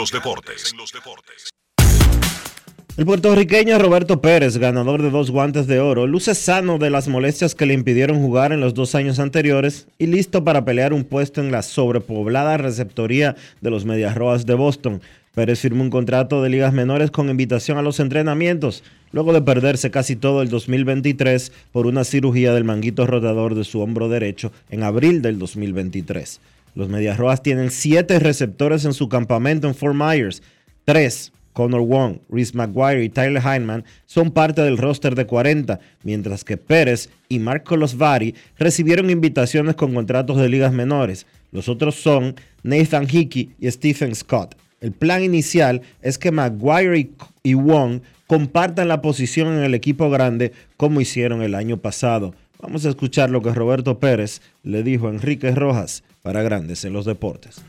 El puertorriqueño Roberto Pérez, ganador de dos guantes de oro, luce sano de las molestias que le impidieron jugar en los dos años anteriores y listo para pelear un puesto en la sobrepoblada receptoría de los Medias Rojas de Boston. Pérez firmó un contrato de ligas menores con invitación a los entrenamientos, luego de perderse casi todo el 2023 por una cirugía del manguito rotador de su hombro derecho en abril del 2023. Los Medias Rojas tienen siete receptores en su campamento en Fort Myers, tres Connor Wong, Reese McGuire y Tyler Heineman son parte del roster de 40, mientras que Pérez y Marco Losvari recibieron invitaciones con contratos de ligas menores. Los otros son Nathan Hickey y Stephen Scott. El plan inicial es que McGuire y Wong compartan la posición en el equipo grande como hicieron el año pasado. Vamos a escuchar lo que Roberto Pérez le dijo a Enrique Rojas para Grandes en los Deportes.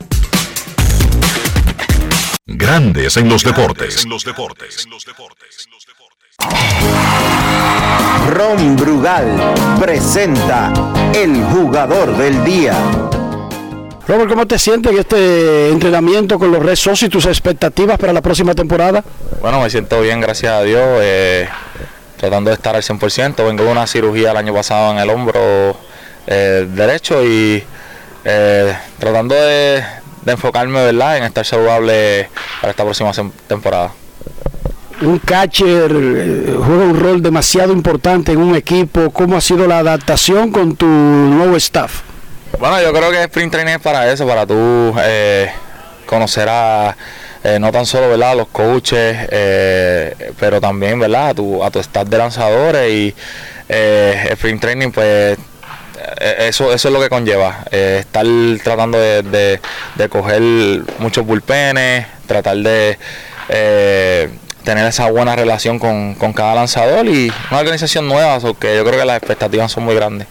Grandes en los deportes. Ron Brugal presenta el jugador del día. Robert, ¿cómo te sientes en este entrenamiento con los Red Sox y tus expectativas para la próxima temporada? Bueno, me siento bien, gracias a Dios. eh, tratando de estar al 100%. Vengo de una cirugía el año pasado en el hombro eh, derecho y eh, tratando de, de enfocarme ¿verdad? en estar saludable para esta próxima temporada. Un catcher eh, juega un rol demasiado importante en un equipo. ¿Cómo ha sido la adaptación con tu nuevo staff? Bueno, yo creo que Sprint Training es para eso, para tú eh, conocer a eh, no tan solo ¿verdad? a los coaches, eh, pero también ¿verdad? a tu, a tu staff de lanzadores y eh, Sprint Training pues eso, eso es lo que conlleva, eh, estar tratando de, de- coger muchos bullpenes, tratar de eh, tener esa buena relación con, con cada lanzador y una organización nueva, porque yo creo que las expectativas son muy grandes.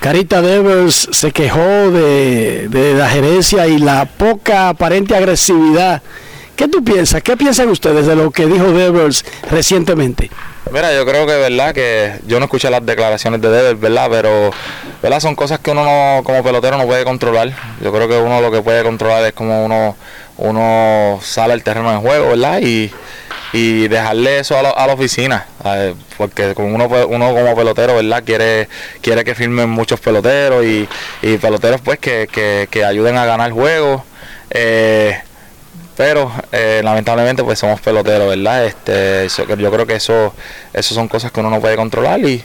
Carita Devers se quejó de, de la gerencia y la poca aparente agresividad. ¿Qué tú piensas? ¿Qué piensan ustedes de lo que dijo Devers recientemente? Mira, yo creo que verdad que yo no escuché las declaraciones de Devers, ¿verdad? Pero verdad son cosas que uno no, como pelotero no puede controlar. Yo creo que uno lo que puede controlar es como uno uno sale al terreno de juego, ¿verdad? Y, y dejarle eso a, la- a la oficina, ¿sabes? porque como uno uno como pelotero, ¿verdad? Quiere quiere que firmen muchos peloteros y, y peloteros pues que, que, que ayuden a ganar juegos. Eh, pero eh, lamentablemente pues somos peloteros, ¿verdad? Este, yo creo que eso, eso son cosas que uno no puede controlar y,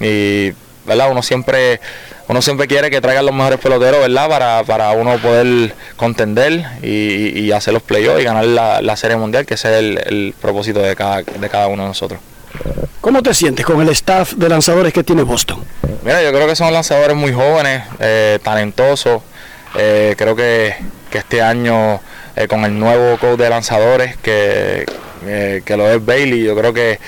y ¿verdad? Uno siempre, uno siempre quiere que traigan los mejores peloteros, ¿verdad? Para, para uno poder contender y, y hacer los playoffs y ganar la, la serie mundial, que ese es el, el propósito de cada, de cada uno de nosotros. ¿Cómo te sientes con el staff de lanzadores que tiene Boston? Mira, yo creo que son lanzadores muy jóvenes, eh, talentosos. Eh, creo que, que este año, eh, con el nuevo coach de lanzadores, que, eh, que lo es Bailey, yo creo que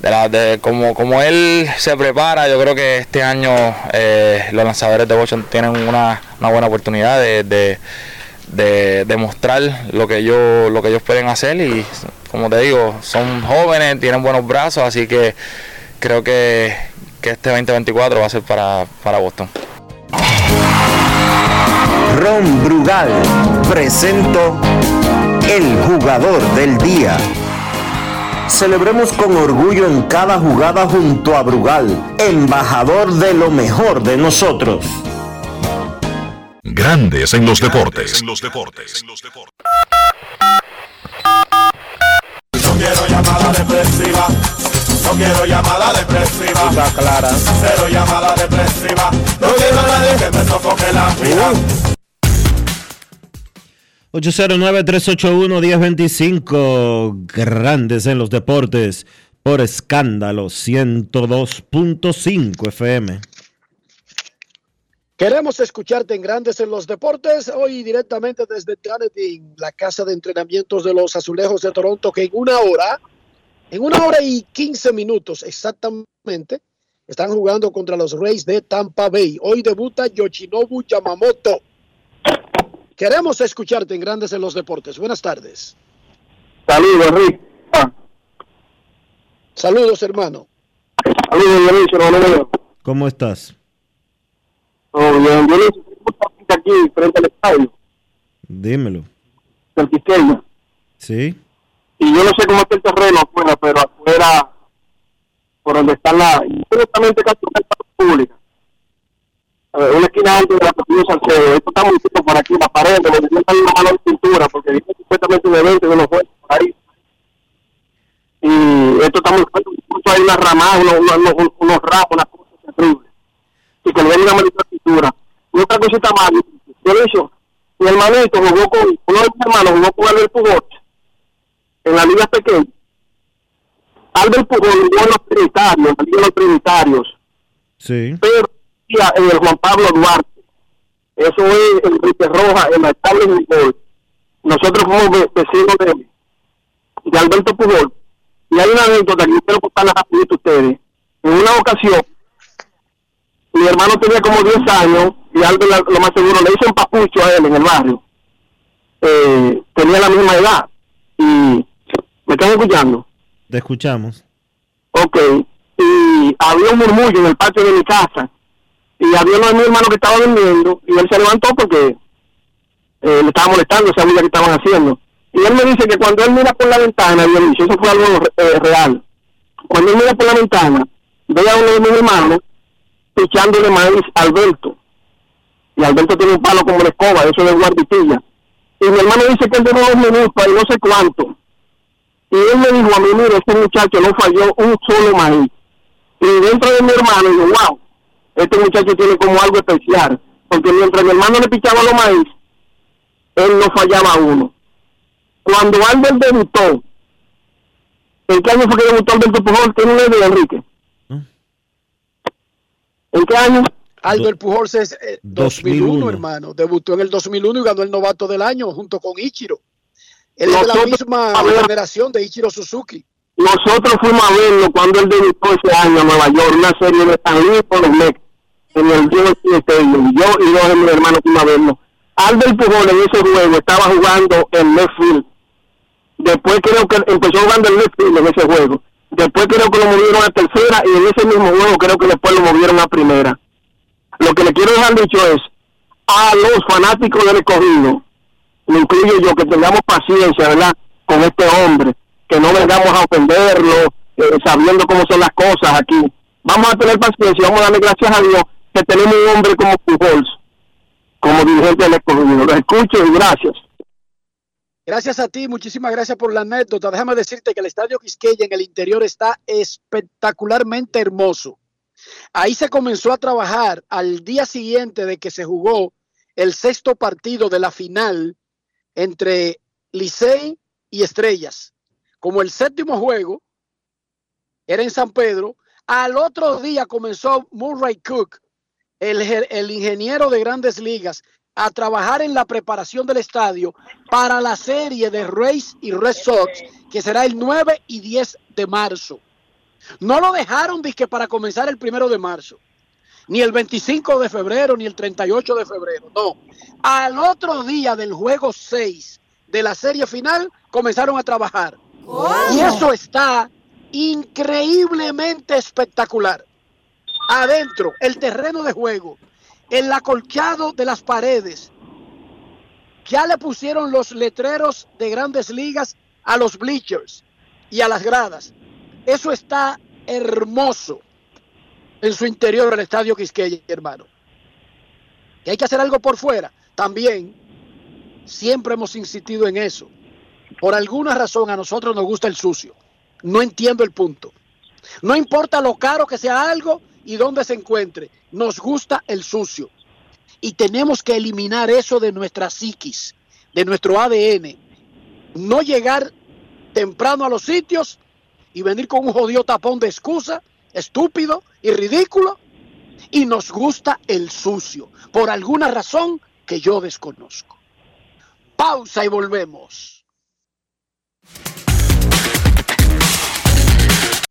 de, la, de como, como él se prepara, yo creo que este año eh, los lanzadores de Washington tienen una, una buena oportunidad de, de, de demostrar lo que ellos lo que ellos pueden hacer. Y como te digo son jóvenes tienen buenos brazos así que creo que, que este 2024 va a ser para, para Boston Ron Brugal presento el jugador del día. Celebremos con orgullo en cada jugada junto a Brugal, embajador de lo mejor de nosotros. Grandes en los deportes. No quiero llamada depresiva. No quiero llamada depresiva. Está clara. Cero llamada depresiva. No quiero a nadie que me sofoque la vida. 809-381-1025, grandes en los deportes, por escándalo 102.5 FM. Queremos escucharte en Grandes en los Deportes, hoy directamente desde Trinity, la casa de entrenamientos de los Azulejos de Toronto, que en una hora, en una hora y 15 minutos exactamente, están jugando contra los Rays de Tampa Bay. Hoy debuta Yoshinobu Yamamoto. Queremos escucharte en Grandes en los Deportes. Buenas tardes. Saludos, Rick. Saludos, hermano. Saludos, Dionisio, hermano. ¿Cómo estás? Todo bien. Necesito aquí frente al estadio Dímelo. del Quisqueya. ¿Sí? Y yo no sé cómo está el terreno afuera, pero afuera, por donde está la... Directamente casi pública. Una esquina antes de la Castillo Salcedo. Esto está muy chico por aquí, la pared, donde no hay una de pintura, porque dice supuestamente un evento de los jueces por ahí. Y esto está muy fuerte, incluso hay una ramada, unos, unos, unos, unos ramos, unas cosas terribles. Y que le den una maldita pintura. Y otra cosita más, yo he dicho, mi hermanito jugó con, uno de mis hermanos jugó con Albert Pujol en la liga pequeña. Albert Pujol jugó en los trinitarios, en la liga de los trinitarios Sí. pero en el Juan Pablo Duarte. Eso es en Enrique Roja, en la estable de Pujol. Nosotros fuimos ve- vecinos de, de Alberto Pujol. Y hay una anécdota que yo quiero contarla rapidito a ustedes. En una ocasión, mi hermano tenía como 10 años y la- lo más seguro, le hizo un papucho a él en el barrio. Eh, tenía la misma edad. Y, ¿me están escuchando? Te escuchamos. Ok, y había un murmullo en el patio de mi casa. Y había uno de mis hermanos que estaba durmiendo y él se levantó porque eh, le estaba molestando esa bulla que estaban haciendo. Y él me dice que cuando él mira por la ventana, y él dice, eso fue algo eh, real. Cuando él mira por la ventana, ve a uno de mis hermanos echándole maíz a Alberto. Y Alberto tiene un palo como la escoba, eso de guarditilla. Y mi hermano dice que él duró dos minutos y no sé cuánto. Y él me dijo a mí, mira, este muchacho no falló un solo maíz. Y dentro de mi hermano, digo, wow, este muchacho tiene como algo especial. Porque mientras mi hermano le pichaba los maíz, él no fallaba uno. Cuando Albert debutó, ¿en qué año fue que debutó Alberto Pujol? ¿Tiene una idea, Enrique? ¿En qué año? Albert Pujols es eh, 2001, 2001. hermano. Debutó en el 2001 y ganó el novato del año junto con Ichiro. Él es de la misma generación de Ichiro Suzuki. Nosotros fuimos a verlo cuando él debutó ese año en Nueva York, una serie de San Luis por los Mets, en el Georgia Stadium. Yo y dos de mis hermanos fuimos a verlo. Albert Pujol en ese juego estaba jugando en left field. Después creo que empezó jugando en left en ese juego. Después creo que lo movieron a tercera y en ese mismo juego creo que después lo movieron a primera. Lo que le quiero dejar dicho es a los fanáticos del escogido, incluyo yo, que tengamos paciencia, ¿verdad? Con este hombre, que no vengamos a ofenderlo, eh, sabiendo cómo son las cosas aquí. Vamos a tener paciencia, vamos a darle gracias a Dios que tenemos un hombre como Pujols, como dirigente del escogido. Lo escucho y gracias. Gracias a ti, muchísimas gracias por la anécdota. Déjame decirte que el estadio Quisqueya en el interior está espectacularmente hermoso. Ahí se comenzó a trabajar al día siguiente de que se jugó el sexto partido de la final entre Licey y Estrellas. Como el séptimo juego era en San Pedro, al otro día comenzó Murray Cook, el, el ingeniero de grandes ligas, a trabajar en la preparación del estadio para la serie de Rays y Red Sox, que será el 9 y 10 de marzo. No lo dejaron disque para comenzar el primero de marzo, ni el 25 de febrero, ni el 38 de febrero. No. Al otro día del juego 6 de la serie final comenzaron a trabajar. Y eso está increíblemente espectacular. Adentro, el terreno de juego, el acolchado de las paredes. Ya le pusieron los letreros de grandes ligas a los bleachers y a las gradas. Eso está hermoso en su interior el estadio Quisqueya, hermano. Que hay que hacer algo por fuera. También siempre hemos insistido en eso. Por alguna razón a nosotros nos gusta el sucio. No entiendo el punto. No importa lo caro que sea algo y dónde se encuentre, nos gusta el sucio. Y tenemos que eliminar eso de nuestra psiquis, de nuestro ADN. No llegar temprano a los sitios y venir con un jodido tapón de excusa, estúpido y ridículo. Y nos gusta el sucio, por alguna razón que yo desconozco. Pausa y volvemos.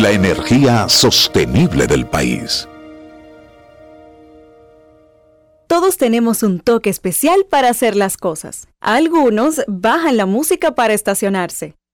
La energía sostenible del país. Todos tenemos un toque especial para hacer las cosas. Algunos bajan la música para estacionarse.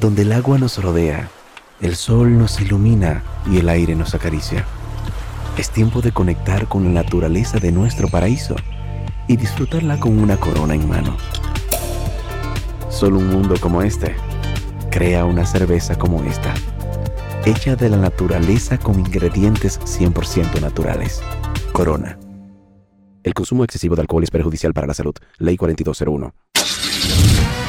donde el agua nos rodea, el sol nos ilumina y el aire nos acaricia. Es tiempo de conectar con la naturaleza de nuestro paraíso y disfrutarla con una corona en mano. Solo un mundo como este crea una cerveza como esta, hecha de la naturaleza con ingredientes 100% naturales. Corona. El consumo excesivo de alcohol es perjudicial para la salud. Ley 4201.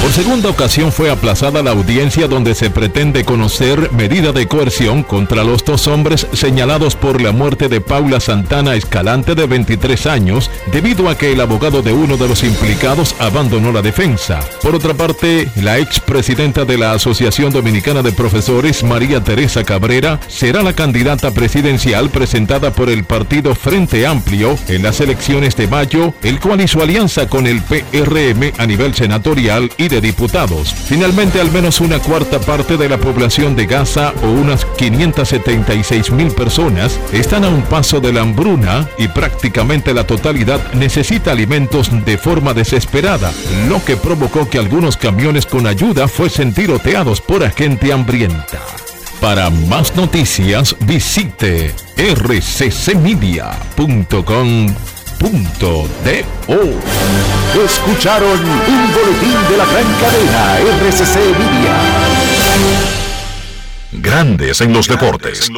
Por segunda ocasión fue aplazada la audiencia donde se pretende conocer medida de coerción contra los dos hombres señalados por la muerte de Paula Santana Escalante de 23 años debido a que el abogado de uno de los implicados abandonó la defensa. Por otra parte, la expresidenta de la Asociación Dominicana de Profesores, María Teresa Cabrera, será la candidata presidencial presentada por el partido Frente Amplio en las elecciones de mayo, el cual hizo alianza con el PRM a nivel senatorial y de diputados. Finalmente, al menos una cuarta parte de la población de Gaza, o unas 576 mil personas, están a un paso de la hambruna y prácticamente la totalidad necesita alimentos de forma desesperada, lo que provocó que algunos camiones con ayuda fuesen tiroteados por gente hambrienta. Para más noticias, visite rccmedia.com .do. Escucharon un boletín de la gran cadena RCC Media. Grandes en los deportes.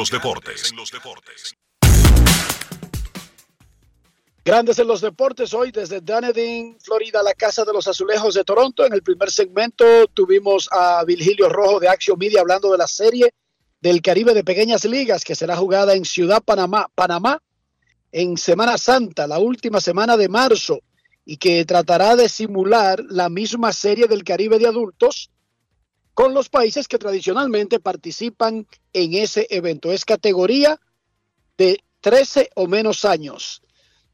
Grandes en los deportes hoy desde Dunedin, Florida, la casa de los azulejos de Toronto. En el primer segmento tuvimos a Virgilio Rojo de Action Media hablando de la serie del Caribe de Pequeñas Ligas que será jugada en Ciudad Panamá, Panamá en Semana Santa, la última semana de marzo, y que tratará de simular la misma serie del Caribe de adultos con los países que tradicionalmente participan en ese evento. Es categoría de 13 o menos años.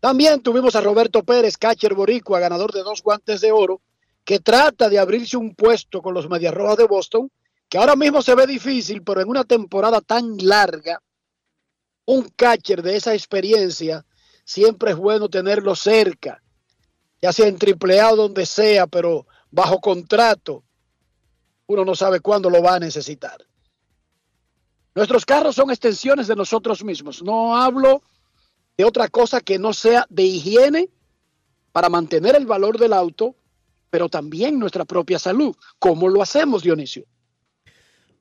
También tuvimos a Roberto Pérez, catcher boricua, ganador de dos guantes de oro, que trata de abrirse un puesto con los Medias Rojas de Boston, que ahora mismo se ve difícil, pero en una temporada tan larga, un catcher de esa experiencia, siempre es bueno tenerlo cerca, ya sea en triple A o donde sea, pero bajo contrato, uno no sabe cuándo lo va a necesitar. Nuestros carros son extensiones de nosotros mismos. No hablo de otra cosa que no sea de higiene para mantener el valor del auto, pero también nuestra propia salud. ¿Cómo lo hacemos, Dionisio?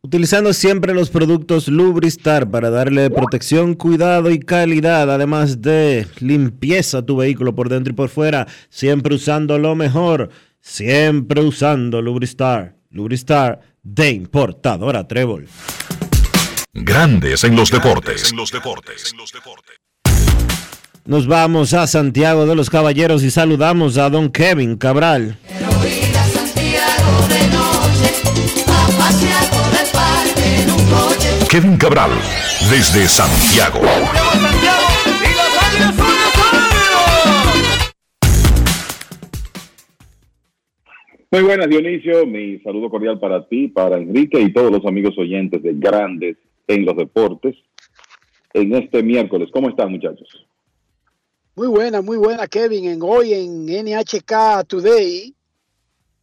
Utilizando siempre los productos Lubristar para darle protección, cuidado y calidad, además de limpieza a tu vehículo por dentro y por fuera, siempre usando lo mejor, siempre usando Lubristar. Lubristar de importadora Trébol. Grandes en los deportes. Nos vamos a Santiago de los Caballeros y saludamos a don Kevin Cabral. Kevin Cabral, desde Santiago. Muy buenas, Dionisio. Mi saludo cordial para ti, para Enrique y todos los amigos oyentes de Grandes en los Deportes en este miércoles. ¿Cómo están, muchachos? Muy buena, muy buena, Kevin. En hoy en NHK Today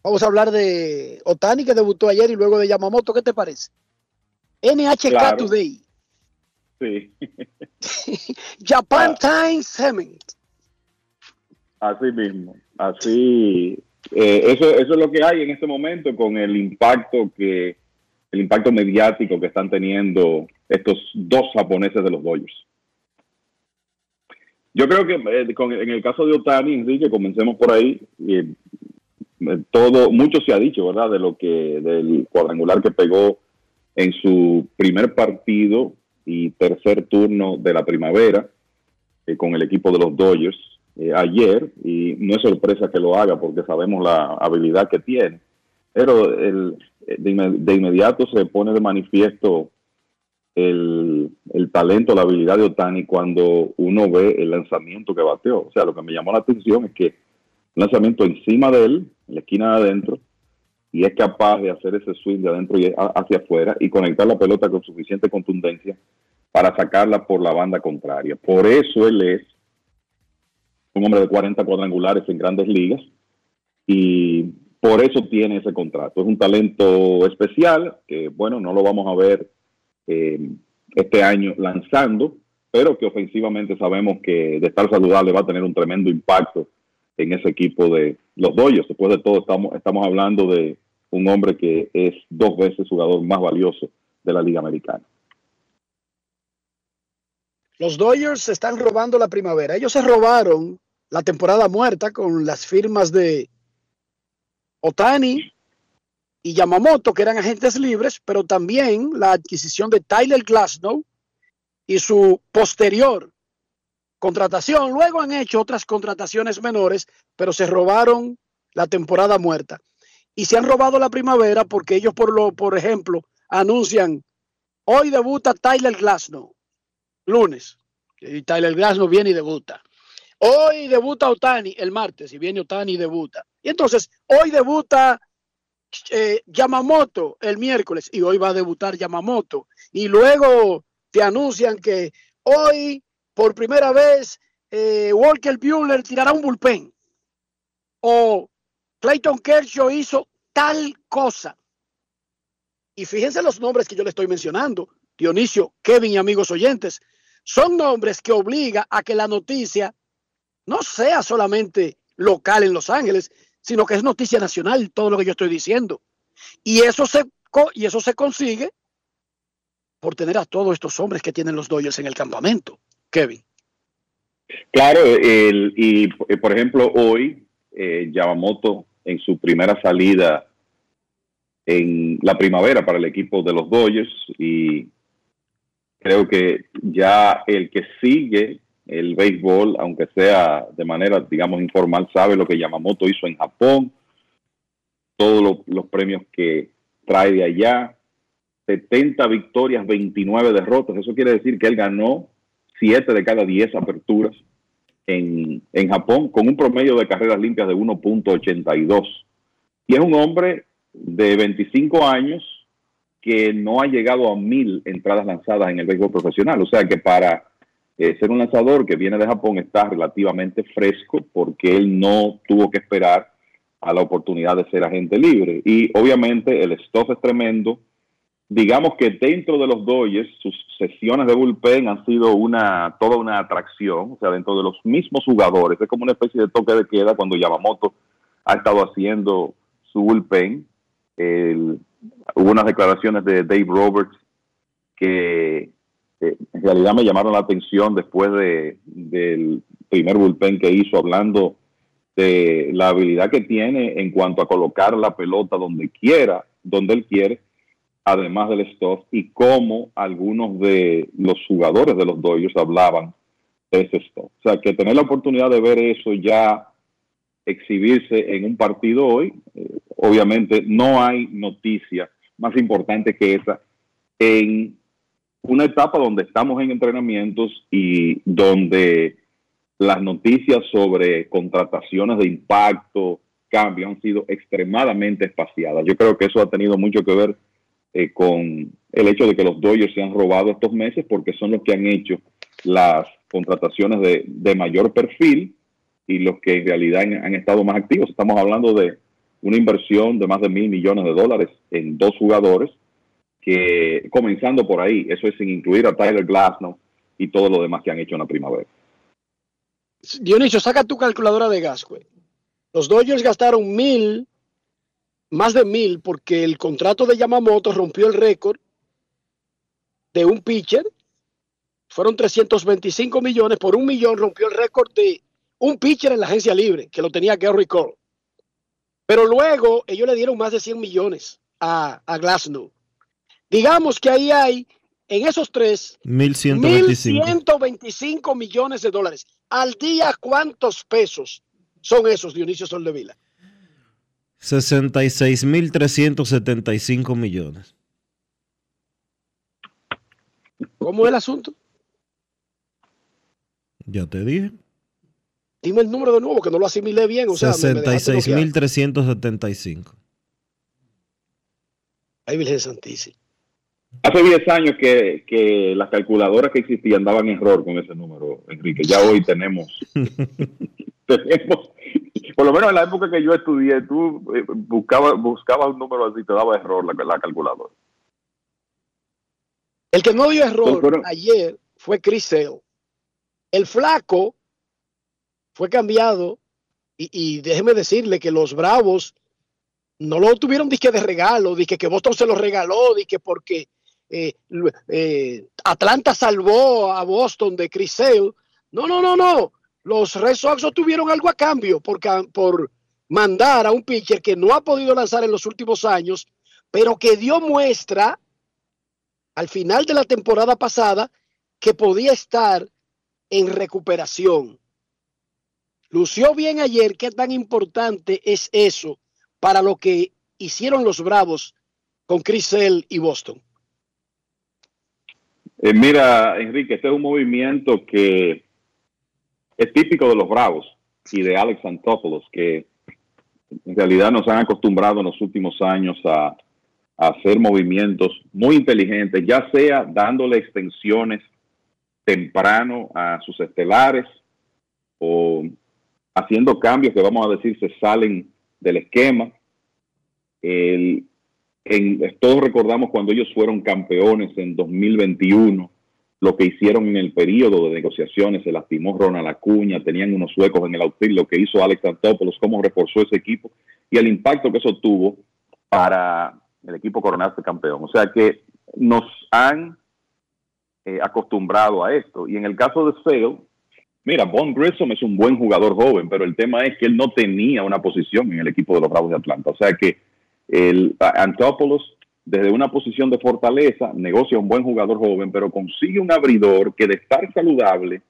vamos a hablar de Otani que debutó ayer y luego de Yamamoto. ¿Qué te parece? NHK Claro. Today. Sí, Japan Times Cement. así mismo. Así, eh, eso, eso es lo que hay en este momento con el impacto que, el impacto mediático que están teniendo estos dos japoneses de los Dodgers. Yo creo que eh, con- en el caso de Otani, Enrique, comencemos por ahí. eh, todo, mucho se ha dicho, ¿verdad? De lo que, del cuadrangular que pegó en su primer partido y tercer turno de la primavera eh, con el equipo de los Dodgers eh, ayer y no es sorpresa que lo haga porque sabemos la habilidad que tiene pero el, eh, de, inme- de inmediato se pone de manifiesto el, el talento, la habilidad de Otani cuando uno ve el lanzamiento que bateó. O sea, lo que me llamó la atención es que lanzamiento encima de él, en la esquina de adentro, y es capaz de hacer ese swing de adentro y hacia afuera y conectar la pelota con suficiente contundencia para sacarla por la banda contraria. Por eso él es un hombre de 40 cuadrangulares en grandes ligas y por eso tiene ese contrato. Es un talento especial que, bueno, no lo vamos a ver eh, este año lanzando, pero que ofensivamente sabemos que de estar saludable va a tener un tremendo impacto en ese equipo de los Dodgers. Después de todo, estamos, estamos hablando de un hombre que es dos veces jugador más valioso de la Liga Americana. Los Dodgers se están robando la primavera. Ellos se robaron la temporada muerta con las firmas de Otani y Yamamoto, que eran agentes libres, pero también la adquisición de Tyler Glasnow y su posterior contratación. Luego han hecho otras contrataciones menores, pero se robaron la temporada muerta. Y se han robado la primavera porque ellos, por, lo, por ejemplo, anuncian, hoy debuta Tyler Glasnow lunes. Y Tyler Glass no viene y debuta. Hoy debuta Otani el martes y viene Otani y debuta. Y entonces hoy debuta eh, Yamamoto el miércoles y hoy va a debutar Yamamoto. Y luego te anuncian que hoy por primera vez eh, Walker Buehler tirará un bullpen. O Clayton Kershaw hizo tal cosa. Y fíjense los nombres que yo le estoy mencionando. Dionisio, Kevin y amigos oyentes, son nombres que obliga a que la noticia no sea solamente local en Los Ángeles, sino que es noticia nacional todo lo que yo estoy diciendo. Y eso se, y eso se consigue por tener a todos estos hombres que tienen los Dodgers en el campamento. Kevin. Claro, el- y por ejemplo, hoy eh, Yamamoto en su primera salida en la primavera para el equipo de los Dodgers y creo que ya el que sigue el béisbol, aunque sea de manera, digamos, informal, sabe lo que Yamamoto hizo en Japón, todos lo- los premios que trae de allá, 70 victorias, 29 derrotas. Eso quiere decir que él ganó 7 de cada 10 aperturas en, en Japón con un promedio de carreras limpias de 1.82. Y es un hombre de 25 años que no ha llegado a mil entradas lanzadas en el béisbol profesional. O sea que para eh, ser un lanzador que viene de Japón está relativamente fresco porque él no tuvo que esperar a la oportunidad de ser agente libre. Y obviamente el stuff es tremendo. Digamos que dentro de los Dodgers, sus sesiones de bullpen han sido una toda una atracción, o sea, dentro de los mismos jugadores. Es como una especie de toque de queda cuando Yamamoto ha estado haciendo su bullpen. Hubo unas declaraciones de Dave Roberts que eh, en realidad me llamaron la atención después de, del primer bullpen que hizo, hablando de la habilidad que tiene en cuanto a colocar la pelota donde quiera, donde él quiere, además del stuff, y cómo algunos de los jugadores de los Dodgers hablaban de ese stuff. O sea, que tener la oportunidad de ver eso ya exhibirse en un partido hoy, eh, obviamente no hay noticia más importante que esa en una etapa donde estamos en entrenamientos y donde las noticias sobre contrataciones de impacto, cambio, han sido extremadamente espaciadas. Yo creo que eso ha tenido mucho que ver eh, con el hecho de que los Dodgers se han robado estos meses porque son los que han hecho las contrataciones de, de mayor perfil y los que en realidad han, estado más activos. Estamos hablando de una inversión de más de mil millones de dólares en dos jugadores que comenzando por ahí, eso es sin incluir a Tyler Glasnow y todo lo demás que han hecho en la primavera. Dionisio, saca tu calculadora de gas, güey. Los Dodgers gastaron mil, más de mil, porque el contrato de Yamamoto rompió el récord de un pitcher. Fueron 325 millones, por un millón rompió el récord de un pitcher en la agencia libre, que lo tenía Gary Cole. Pero luego ellos le dieron más de 100 millones a, a Glasnow. Digamos que ahí hay, en esos tres, 1125. 1.125 millones de dólares. Al día, ¿cuántos pesos son esos, Dionisio Soldevila? 66.375 millones. ¿Cómo es el asunto? Ya te dije. Dime el número de nuevo, que no lo asimilé bien. O sea, me- me dejaste bloqueado. 66.375. Ay, Virgen Santísima. Hace 10 años que, que las calculadoras que existían daban error con ese número, Enrique. Ya hoy tenemos, tenemos, por lo menos en la época que yo estudié, tú eh, buscabas buscaba un número así, te daba error la, la calculadora. El que no dio error Pero- ayer fue Sale. El flaco fue cambiado y, y déjeme decirle que los Bravos no lo tuvieron disque de regalo, disque que Boston se lo regaló, disque porque eh, eh, Atlanta salvó a Boston de Sale. No, no, no, no. Los Red Sox tuvieron algo a cambio por, por mandar a un pitcher que no ha podido lanzar en los últimos años, pero que dio muestra al final de la temporada pasada que podía estar en recuperación. Lució bien ayer, qué tan importante es eso para lo que hicieron los Bravos con Chris Sale y Boston. Eh, mira, Enrique, este es un movimiento que es típico de los Bravos y de Alex Antopoulos, que en realidad nos han acostumbrado en los últimos años a, a hacer movimientos muy inteligentes, ya sea dándole extensiones temprano a sus estelares o haciendo cambios que vamos a decir se salen del esquema. El- en- todos recordamos cuando ellos fueron campeones en 2021, lo que hicieron en el periodo de negociaciones, se lastimó Ronald Acuña, tenían unos huecos en el outfield, lo que hizo Alex Antopoulos, cómo reforzó ese equipo y el impacto que eso tuvo para el equipo coronarse campeón. O sea que nos han eh, acostumbrado a esto. Y en el caso de Sale, mira, Von Grissom es un buen jugador joven, pero el tema es que él no tenía una posición en el equipo de los Bravos de Atlanta. O sea que el Antopoulos, desde una posición de fortaleza, negocia un buen jugador joven, pero consigue un abridor que de estar saludable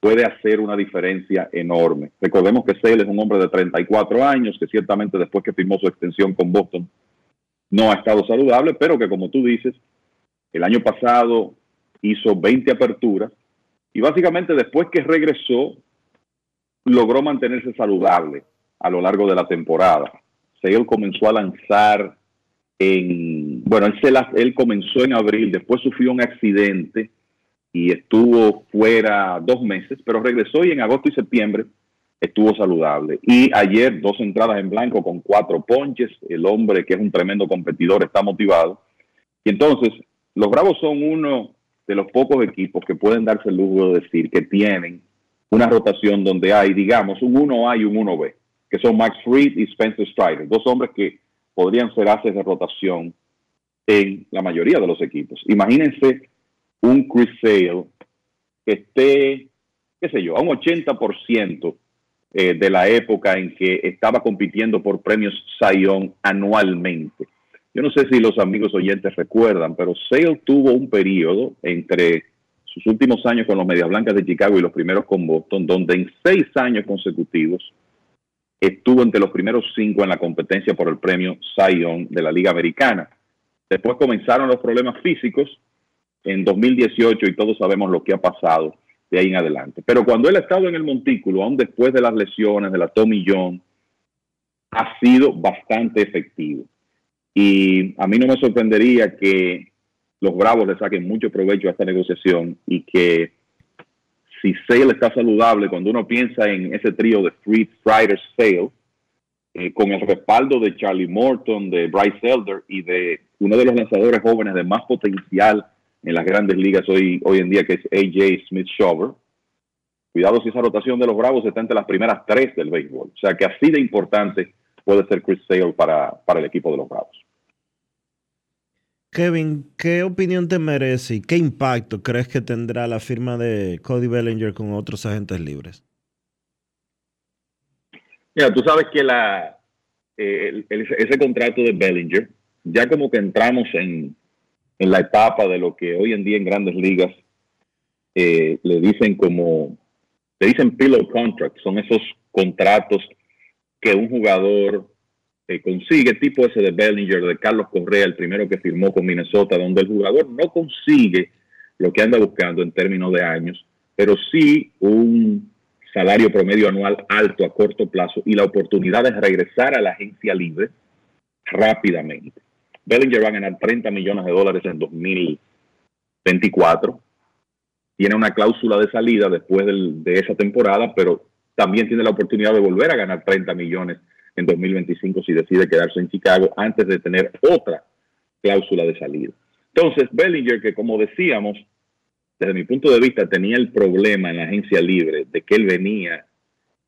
puede hacer una diferencia enorme. Recordemos que Sale es un hombre de 34 años, que ciertamente después que firmó su extensión con Boston no ha estado saludable, pero que como tú dices, el año pasado hizo 20 aperturas y básicamente después que regresó logró mantenerse saludable a lo largo de la temporada. Sale comenzó a lanzar en, bueno, él, él comenzó en abril, después sufrió un accidente y estuvo fuera dos meses, pero regresó y en agosto y septiembre estuvo saludable. Y ayer dos entradas en blanco con cuatro ponches, el hombre que es un tremendo competidor está motivado. Y entonces, los Bravos son uno de los pocos equipos que pueden darse el lujo de decir que tienen una rotación donde hay, digamos, un 1A y un 1B, que son Max Fried y Spencer Strider, dos hombres que podrían ser haces de rotación en la mayoría de los equipos. Imagínense un Chris Sale que esté, qué sé yo, a un 80% eh, de la época en que estaba compitiendo por premios Young anualmente. Yo no sé si los amigos oyentes recuerdan, pero Sale tuvo un periodo entre sus últimos años con los Medias Blancas de Chicago y los primeros con Boston, donde en seis años consecutivos estuvo entre los primeros cinco en la competencia por el premio Young de la Liga Americana. Después comenzaron los problemas físicos en 2018 y todos sabemos lo que ha pasado de ahí en adelante. Pero cuando él ha estado en el montículo, aún después de las lesiones de la Tommy John, ha sido bastante efectivo. Y a mí no me sorprendería que los Bravos le saquen mucho provecho a esta negociación y que si Sale está saludable, cuando uno piensa en ese trío de Freed, Strider, Sale, eh, con el respaldo de Charlie Morton, de Bryce Elder y de uno de los lanzadores jóvenes de más potencial en las grandes ligas hoy, hoy en día, que es AJ Smith Shover. Cuidado si esa rotación de los Bravos está entre las primeras tres del béisbol. O sea que así de importante puede ser Chris Sale para, para el equipo de los Bravos. Kevin, ¿qué opinión te merece y qué impacto crees que tendrá la firma de Cody Bellinger con otros agentes libres? Mira, tú sabes que la, eh, el- el- ese contrato de Bellinger, ya como que entramos en, en la etapa de lo que hoy en día en grandes ligas eh, le dicen como, le dicen pillow contract, son esos contratos que un jugador eh, consigue, tipo ese de Bellinger, de Carlos Correa, el primero que firmó con Minnesota, donde el jugador no consigue lo que anda buscando en términos de años, pero sí un salario promedio anual alto a corto plazo y la oportunidad de regresar a la agencia libre rápidamente. Bellinger va a ganar 30 millones de dólares en 2024. Tiene una cláusula de salida después del- de esa temporada, pero también tiene la oportunidad de volver a ganar 30 millones en 2025 si decide quedarse en Chicago antes de tener otra cláusula de salida. Entonces, Bellinger, que como decíamos, desde mi punto de vista tenía el problema en la agencia libre de que él venía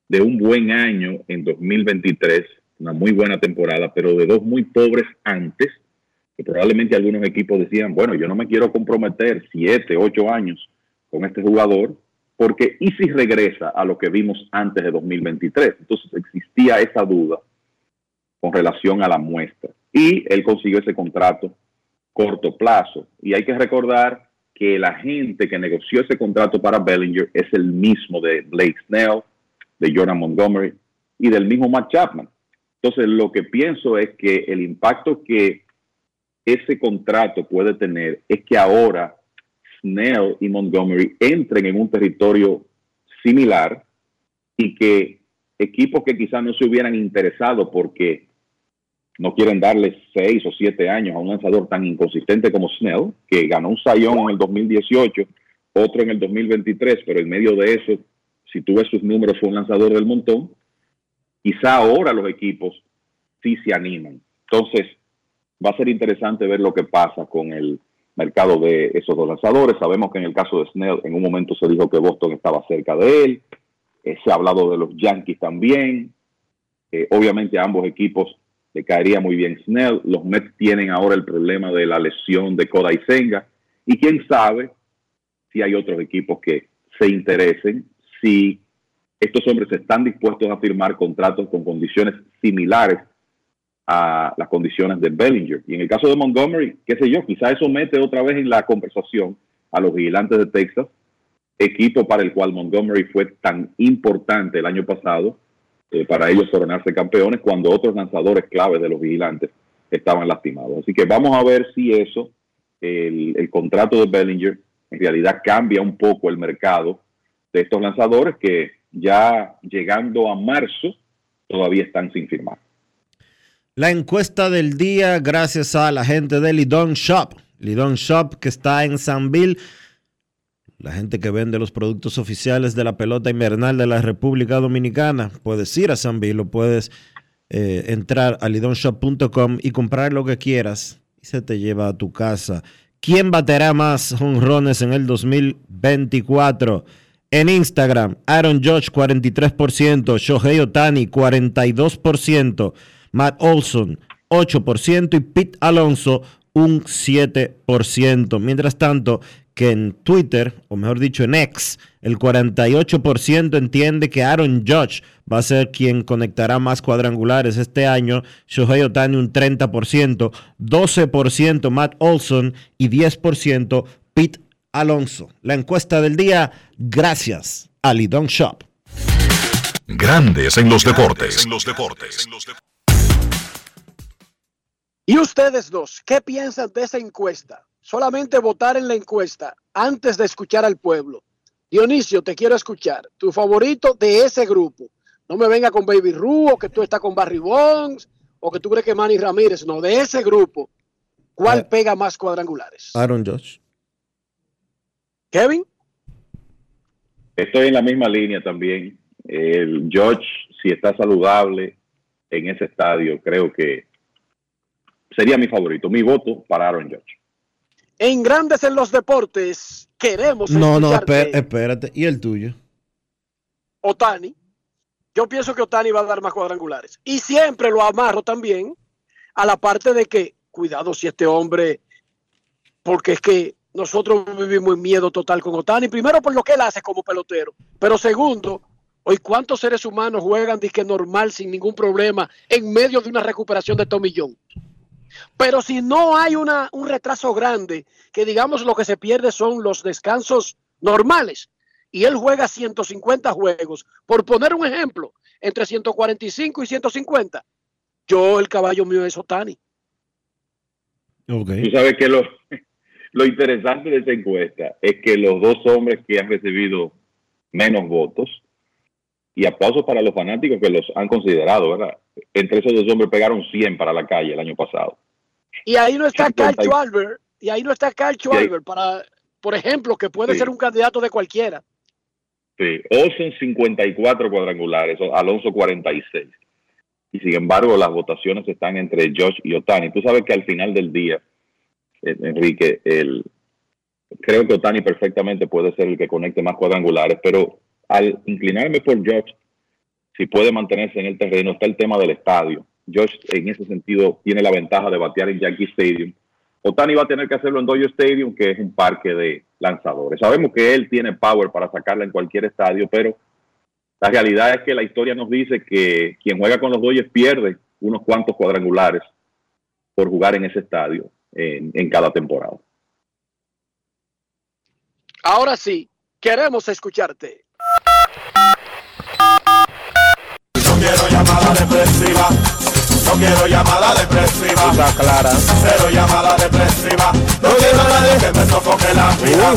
de un buen año en 2023, una muy buena temporada, pero de dos muy pobres antes, que probablemente algunos equipos decían, bueno, yo no me quiero comprometer siete, ocho años con este jugador, porque ¿y si regresa a lo que vimos antes de 2023? Entonces existía esa duda con relación a la muestra. Y él consiguió ese contrato corto plazo. Y hay que recordar que el agente que negoció ese contrato para Bellinger es el mismo de Blake Snell, de Jordan Montgomery y del mismo Matt Chapman. Entonces, lo que pienso es que el impacto que ese contrato puede tener es que ahora Snell y Montgomery entren en un territorio similar y que equipos que quizás no se hubieran interesado porque no quieren darle seis o siete años a un lanzador tan inconsistente como Snell, que ganó un sayón en el 2018, otro en el 2023, pero en medio de eso, si tú ves sus números, fue un lanzador del montón. Quizá ahora los equipos sí se animan. Entonces, va a ser interesante ver lo que pasa con el mercado de esos dos lanzadores. Sabemos que en el caso de Snell, en un momento se dijo que Boston estaba cerca de él. Eh, se ha hablado de los Yankees también. Eh, obviamente a ambos equipos le caería muy bien Snell. Los Mets tienen ahora el problema de la lesión de Kodai Senga. Y quién sabe si hay otros equipos que se interesen, si estos hombres están dispuestos a firmar contratos con condiciones similares a las condiciones de Bellinger. Y en el caso de Montgomery, qué sé yo, quizá eso mete otra vez en la conversación a los vigilantes de Texas, equipo para el cual Montgomery fue tan importante el año pasado eh, para ellos coronarse campeones cuando otros lanzadores claves de los vigilantes estaban lastimados. Así que vamos a ver si eso, el, el contrato de Bellinger, en realidad cambia un poco el mercado de estos lanzadores que ya llegando a marzo todavía están sin firmar. La encuesta del día, gracias a la gente de Lidon Shop. Lidon Shop, que está en Sanville. La gente que vende los productos oficiales de la pelota invernal de la República Dominicana. Puedes ir a Sanville o puedes eh, entrar a lidonshop.com y comprar lo que quieras y se te lleva a tu casa. ¿Quién baterá más honrones en el 2024? En Instagram, Aaron Judge 43%, Shohei Otani 42%, Matt Olson 8% y Pete Alonso un 7%. Mientras tanto, que en Twitter, o mejor dicho en X, el 48% entiende que Aaron Judge va a ser quien conectará más cuadrangulares este año, Shohei Otani un 30%, 12% Matt Olson y 10% Pete Alonso. La encuesta del día, gracias a Lidon Shop. Grandes en los deportes. Y ustedes dos, ¿qué piensan de esa encuesta? Solamente votar en la encuesta antes de escuchar al pueblo. Dionisio, te quiero escuchar. Tu favorito de ese grupo. No me venga con Baby Ru o que tú estás con Barry Bonds o que tú crees que Manny Ramírez. No, de ese grupo. ¿Cuál Eh. pega más cuadrangulares? Aaron Judge. Kevin. Estoy en la misma línea también. El George, si está saludable en ese estadio, creo que sería mi favorito. Mi voto para Aaron George. En Grandes en los Deportes, queremos No, no, escucharte. espé- espérate. ¿Y el tuyo? Otani. Yo pienso que Otani va a dar más cuadrangulares. Y siempre lo amarro también a la parte de que, cuidado si este hombre, porque es que nosotros vivimos en miedo total con Otani. Primero por lo que él hace como pelotero. Pero segundo, hoy cuántos seres humanos juegan disque normal sin ningún problema en medio de una recuperación de Tomillón. Pero si no hay una, un retraso grande, que digamos lo que se pierde son los descansos normales, y él juega 150 juegos, por poner un ejemplo, entre 145 y 150, yo el caballo mío es Otani. Tú sabes que lo, lo interesante de esa encuesta es que los dos hombres que han recibido menos votos, y aplausos para los fanáticos que los han considerado, ¿verdad? Entre esos dos hombres pegaron 100 para la calle el año pasado. Y ahí no está Carl 50. Schwarber, y ahí no está Carl Schwarber para, por ejemplo, que puede Sí. ser un candidato de cualquiera. Sí, Olsen 54 cuadrangulares, Alonso 46. Y sin embargo, las votaciones están entre Josh y Otani. Tú sabes que al final del día, eh, Enrique, el, creo que Otani perfectamente puede ser el que conecte más cuadrangulares, pero al inclinarme por Josh, si puede mantenerse en el terreno, está el tema del estadio. Josh, en ese sentido, tiene la ventaja de batear en Yankee Stadium. Otani va a tener que hacerlo en Dodger Stadium, que es un parque de lanzadores. Sabemos que él tiene power para sacarla en cualquier estadio, pero la realidad es que la historia nos dice que quien juega con los Dodgers pierde unos cuantos cuadrangulares por jugar en ese estadio en cada temporada. Ahora sí, queremos escucharte. Llamada depresiva. No quiero llamada depresiva. Está clara. Cero llamada depresiva. No quiero a nadie que me sofoque la vida.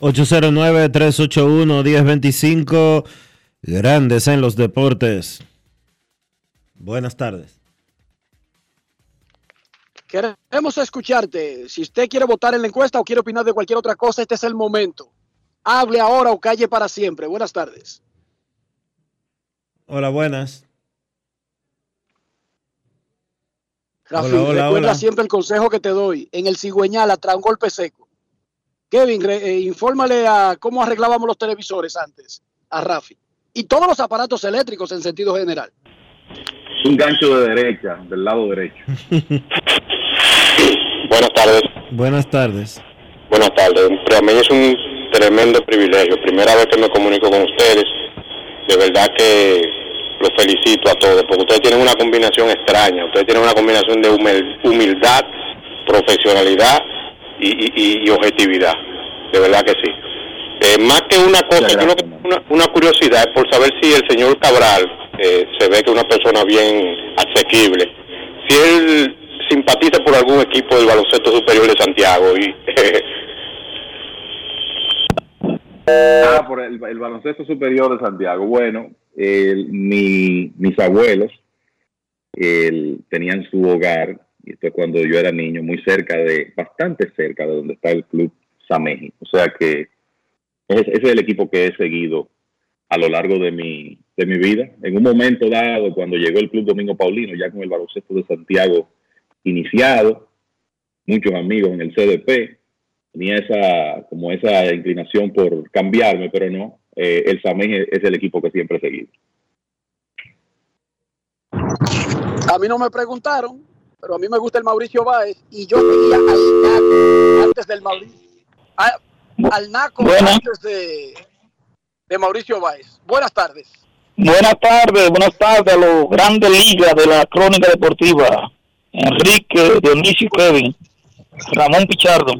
809-381-1025. Grandes en los deportes. Buenas tardes. Queremos escucharte. Si usted quiere votar en la encuesta o quiere opinar de cualquier otra cosa, este es el momento. Hable ahora o calle para siempre. Buenas tardes. Hola, buenas. Rafi, Hola, hola, recuerda hola. siempre el consejo que te doy. En el cigüeñal, atrás un golpe seco. Kevin, re- eh, infórmale a cómo arreglábamos los televisores antes, a Rafi. Y todos los aparatos eléctricos en sentido general. Un gancho de derecha, del lado derecho. Buenas tardes. Buenas tardes. Buenas tardes. Para mí es un tremendo privilegio. Primera vez que me comunico con ustedes. De verdad que los felicito a todos, porque ustedes tienen una combinación extraña. Ustedes tienen una combinación de humil- humildad, profesionalidad y, y- y objetividad. De verdad que sí. Eh, más que una cosa, yo lo que tengo una, una curiosidad es por saber si el señor Cabral eh, se ve que es una persona bien asequible. Si él simpatiza por algún equipo del baloncesto superior de Santiago y Ah, por el, el baloncesto superior de Santiago. Bueno, mi- mis abuelos el- tenían su hogar, y esto es cuando yo era niño, muy cerca de, bastante cerca de donde está el club Sameji. O sea que ese es el equipo que he seguido a lo largo de mi, de mi vida. En un momento dado, cuando llegó el Club Domingo Paulino, ya con el baloncesto de Santiago iniciado, muchos amigos en el CDP, tenía esa como esa inclinación por cambiarme, pero no. Eh, el Samej es, es el equipo que siempre he seguido. A mí no me preguntaron, pero a mí me gusta el Mauricio Báez y yo seguía al Naco antes del Mauricio. a- al Naco Buenas. antes de, de Mauricio Báez. Buenas tardes. Buenas tardes, buenas tardes a los grandes ligas de la crónica deportiva. Enrique, Dionisio y Kevin. Ramón Pichardo.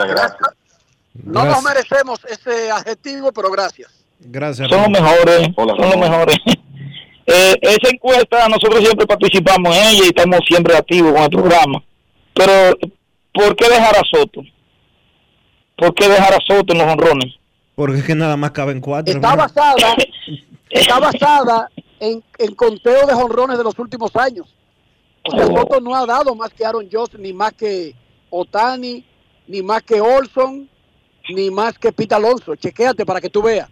No nos merecemos ese adjetivo, pero gracias. Gracias. Son los mejores, Hola, son los mejores. Eh, esa encuesta, nosotros siempre participamos en ella y estamos siempre activos con el programa. Pero, ¿por qué dejar a Soto? ¿Por qué dejar a Soto en los honrones? Porque es que nada más caben cuatro. Está hermano. basada, está basada en, en conteo de jonrones de los últimos años. O sea, Soto no ha dado más que Aaron Josh, ni más que Otani, ni más que Olson, ni más que Pita Alonso. Chequéate para que tú veas.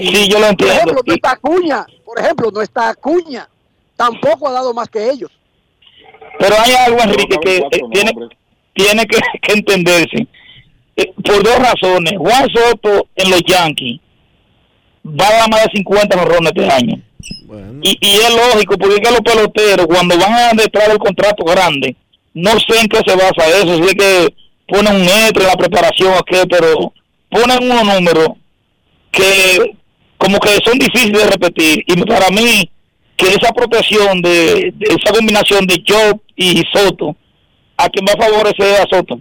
Sí, yo lo Por entiendo. ejemplo, no está Acuña. Por ejemplo, no está Acuña. Tampoco ha dado más que ellos. Pero hay algo, Enrique, que eh, tiene, tiene que, que entenderse. Eh, por dos razones. Juan Soto en los Yankees va a dar más de 50 honrones este año. Y, y es lógico, porque es que los peloteros, cuando van a detrás del contrato grande, no sé en qué se basa eso. Sé que ponen un metro en la preparación, o qué, pero ponen unos números que como que son difíciles de repetir. Y para mí, que esa protección de, de esa combinación de Job y Soto, a quien va a favorecer a Soto.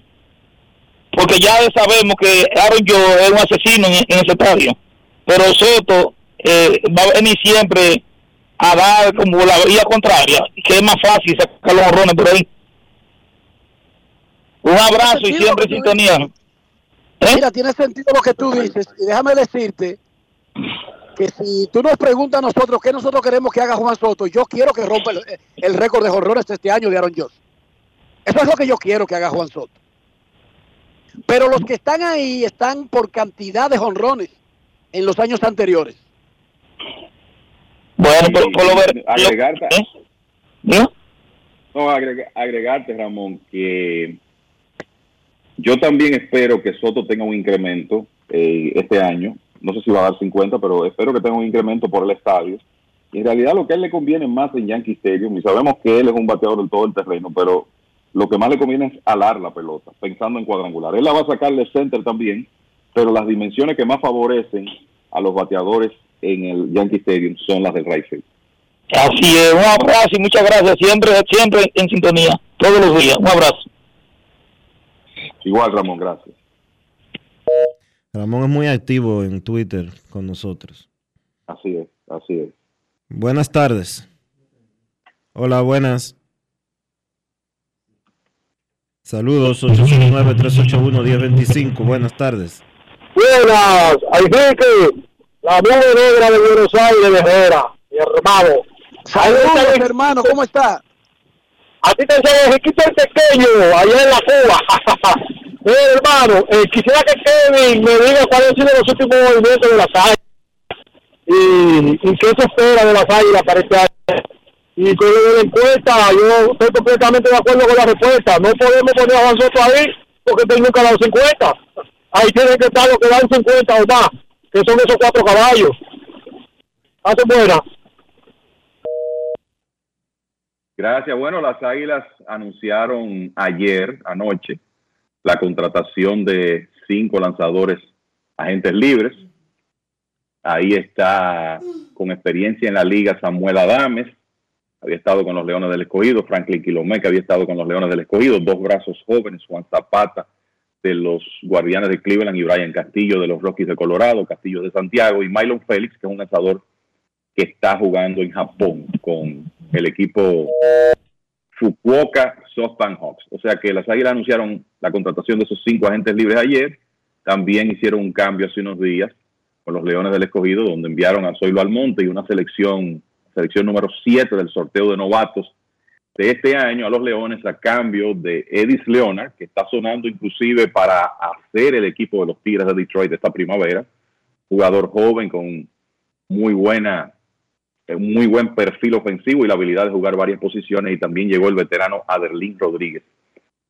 Porque ya sabemos que Aaron Joe es un asesino en, en ese estadio. Pero Soto eh, va a venir siempre a dar como la vía contraria, que es más fácil sacar los horrones por ahí. Un abrazo y siempre sintonía. Mira, tiene sentido lo que tú dices. Y déjame decirte que si tú nos preguntas a nosotros qué nosotros queremos que haga Juan Soto, yo quiero que rompa el, el récord de horrores este año de Aaron Josh. Eso es lo que yo quiero que haga Juan Soto. Pero los que están ahí están por cantidad de jonrones en los años anteriores. Bueno, por, por lo ver, agregarte, ¿no? No, agrega- agregarte, Ramón, que yo también espero que Soto tenga un incremento eh, este año. No sé si va a dar 50, pero espero que tenga un incremento por el estadio. Y en realidad lo que a él le conviene más en Yankee Stadium, y sabemos que él es un bateador del todo el terreno, pero lo que más le conviene es alar la pelota, pensando en cuadrangular. Él la va a sacar de center también, pero las dimensiones que más favorecen a los bateadores en el Yankee Stadium son las del right field. Así es, un abrazo y muchas gracias. Siempre, siempre en sintonía, todos los días. Un abrazo. Igual, Ramón, gracias. Ramón es muy activo en Twitter con nosotros. Así es, así es. Buenas tardes. Hola, buenas. Saludos, 809-381-1025. Buenas tardes. Buenas, Enrique, la nube negra de Buenos Aires, de Herrera, mi hermano. Saludos, hermano, ¿cómo está? A ti te el pequeño, allá en la Cuba. Mira, hermano, eh, quisiera que Kevin me diga cuáles han sido los últimos movimientos de las águilas y, y qué se espera de las águilas para este año. Y con la encuesta, yo estoy completamente de acuerdo con la respuesta. No podemos poner a Juan Soto ahí porque él nunca ha dado 50. Ahí tienen que estar los que dan 50 o más, que son esos cuatro caballos. Hace buena. Gracias. Bueno, las Águilas anunciaron ayer, anoche, la contratación de cinco lanzadores agentes libres. Ahí está con experiencia en la liga Samuel Adames, había estado con los Leones del Escogido, Franklin Quilomé, que había estado con los Leones del Escogido, dos brazos jóvenes, Juan Zapata de los Guardianes de Cleveland y Brian Castillo de los Rockies de Colorado, Castillo de Santiago y Mylon Félix, que es un lanzador que está jugando en Japón con el equipo Fukuoka SoftBank Hawks. O sea que las Águilas anunciaron la contratación de esos cinco agentes libres ayer. También hicieron un cambio hace unos días con los Leones del Escogido, donde enviaron a Zoilo Almonte y una selección, selección número 7 del sorteo de novatos de este año a los Leones a cambio de Edis Leonard, que está sonando inclusive para hacer el equipo de los Tigres de Detroit esta primavera. Jugador joven con muy buena un muy buen perfil ofensivo y la habilidad de jugar varias posiciones y también llegó el veterano Aderlín Rodríguez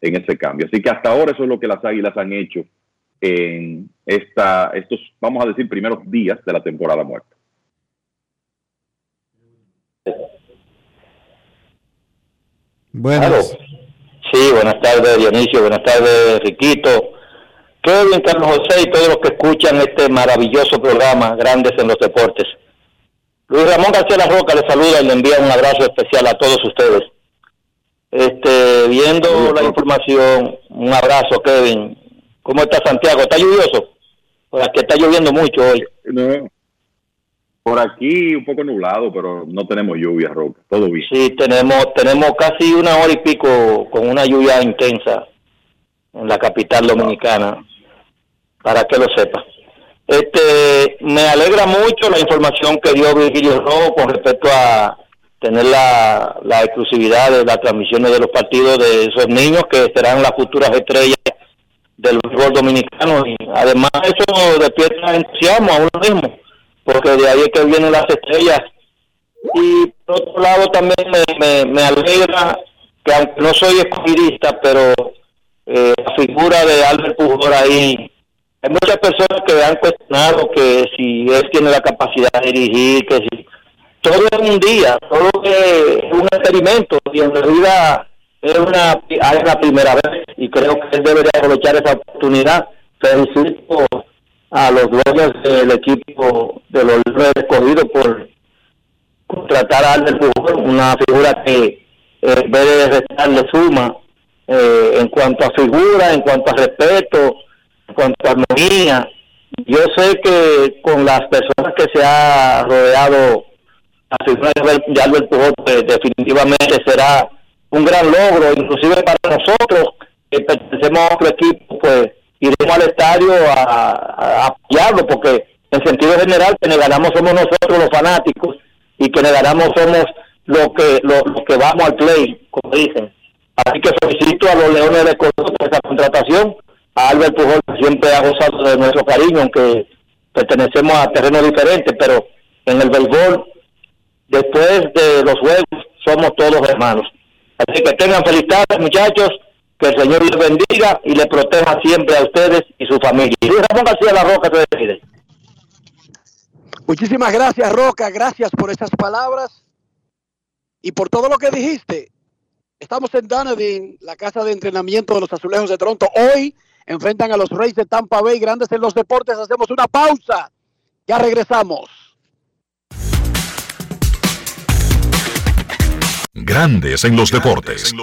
en ese cambio. Así que hasta ahora eso es lo que las Águilas han hecho en esta, estos, vamos a decir, primeros días de la temporada muerta. Buenas. Sí, buenas tardes Dionisio, buenas tardes Riquito, Kevin, Carlos José y todos los que escuchan este maravilloso programa, Grandes en los Deportes. Luis Ramón García La Roca le saluda y le envía un abrazo especial a todos ustedes. Este, viendo la información, un abrazo Kevin. ¿Cómo está Santiago? ¿Está lluvioso? Por aquí está lloviendo mucho hoy. No. Por aquí un poco nublado, pero no tenemos lluvia, Roca. Todo bien. Sí, tenemos, tenemos casi una hora y pico con una lluvia intensa en la capital dominicana, para que lo sepa. Este, me alegra mucho la información que dio Virgilio Rojo con respecto a tener la, exclusividad de las transmisiones de los partidos de esos niños que serán las futuras estrellas del fútbol dominicano. Y además eso despierta entusiasmo a uno mismo porque de ahí es que vienen las estrellas. Y por otro lado también me, me, me alegra que aunque no soy escogidista pero eh, la figura de Albert Pujol ahí hay muchas personas que han cuestionado que si él tiene la capacidad de dirigir, que si todo es un día, todo es un experimento y en realidad es una, es la primera vez y creo que él debería aprovechar esa oportunidad. Felicito a los dueños del equipo de los Leones escogidos por contratar a Albert Pujol, una figura que eh, debe restarle suma eh, en cuanto a figura, en cuanto a respeto, en cuanto a armonía. Yo sé que con las personas que se ha rodeado la figura de Albert- Pujol, pues, definitivamente será un gran logro, inclusive para nosotros que pertenecemos a otro equipo, pues iremos al estadio a, apoyarlo, porque en sentido general quienes ganamos somos nosotros los fanáticos y quienes ganamos somos los que los, los que vamos al play, como dicen. Así que felicito a los Leones de Córdoba esta contratación. Albert Pujol siempre ha gozado de nuestro cariño, aunque pertenecemos a terrenos diferentes, pero en el béisbol, después de los juegos, somos todos hermanos. Así que tengan feliz muchachos, que el Señor les bendiga y les proteja siempre a ustedes y su familia. Y Ramón García La Roca se despide. Muchísimas gracias, Roca. Gracias por esas palabras y por todo lo que dijiste. Estamos en Dunedin, la casa de entrenamiento de los Azulejos de Toronto. Hoy enfrentan a los Reyes de Tampa Bay, grandes en los deportes. Hacemos una pausa. Ya regresamos. Grandes en los deportes.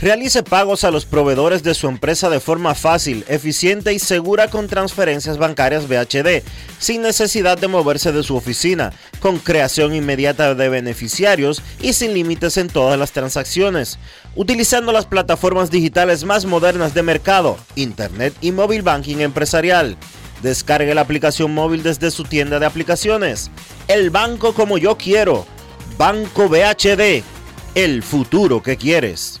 Realice pagos a los proveedores de su empresa de forma fácil, eficiente y segura con transferencias bancarias BHD, sin necesidad de moverse de su oficina, con creación inmediata de beneficiarios y sin límites en todas las transacciones, utilizando las plataformas digitales más modernas de mercado, Internet y móvil banking empresarial. Descargue la aplicación móvil desde su tienda de aplicaciones. El banco como yo quiero. Banco BHD. El futuro que quieres.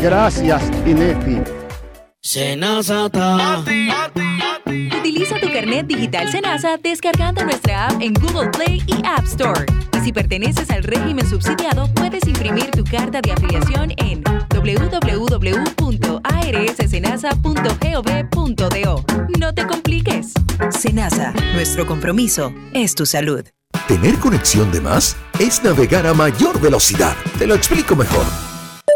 Gracias, INEFI. Utiliza tu carnet digital Senasa descargando nuestra app en Google Play y App Store. Y si perteneces al régimen subsidiado, puedes imprimir tu carta de afiliación en www.arssenasa.gov.do. No te compliques. Senasa, nuestro compromiso es tu salud. Tener conexión de más es navegar a mayor velocidad. Te lo explico mejor.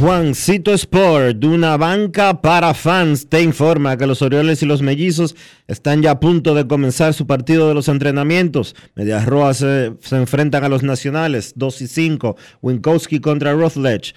Juancito Sport, de una banca para fans, te informa que los Orioles y los Mellizos están ya a punto de comenzar su partido de los entrenamientos. Medias Rojas se, enfrentan a los Nacionales, 2 y 5. Winkowski contra Rothledge.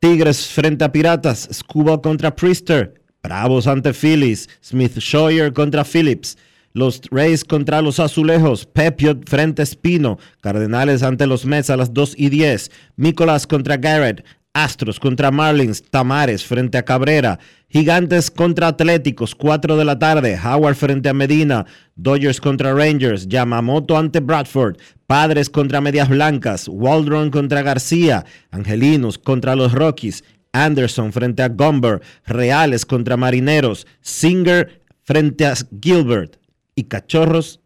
Tigres frente a Piratas. Scuba contra Priester. Bravos ante Phillies. Smith Scheuer contra Phillips. Los Rays contra los Azulejos. Pepiot frente a Espino. Cardenales ante los Mets a las 2 y 10. Nicolás contra Garrett. Astros contra Marlins, Tamares frente a Cabrera, Gigantes contra Atléticos, 4 de la tarde, Howard frente a Medina, Dodgers contra Rangers, Yamamoto ante Bradford, Padres contra Medias Blancas, Waldron contra García, Angelinos contra los Rockies, Anderson frente a Gomber, Reales contra Marineros, Singer frente a Gilbert y Cachorros,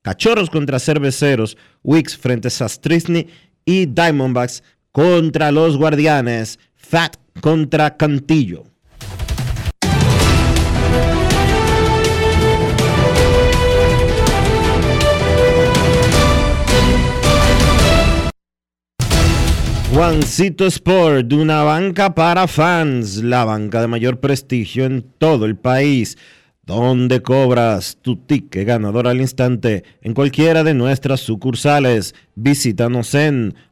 Cachorros contra Cerveceros, Wicks frente a Sastrisny y Diamondbacks contra los Guardianes, Fat contra Cantillo. Juancito Sport, una banca para fans, la banca de mayor prestigio en todo el país, donde cobras tu ticket ganador al instante en cualquiera de nuestras sucursales. Visítanos en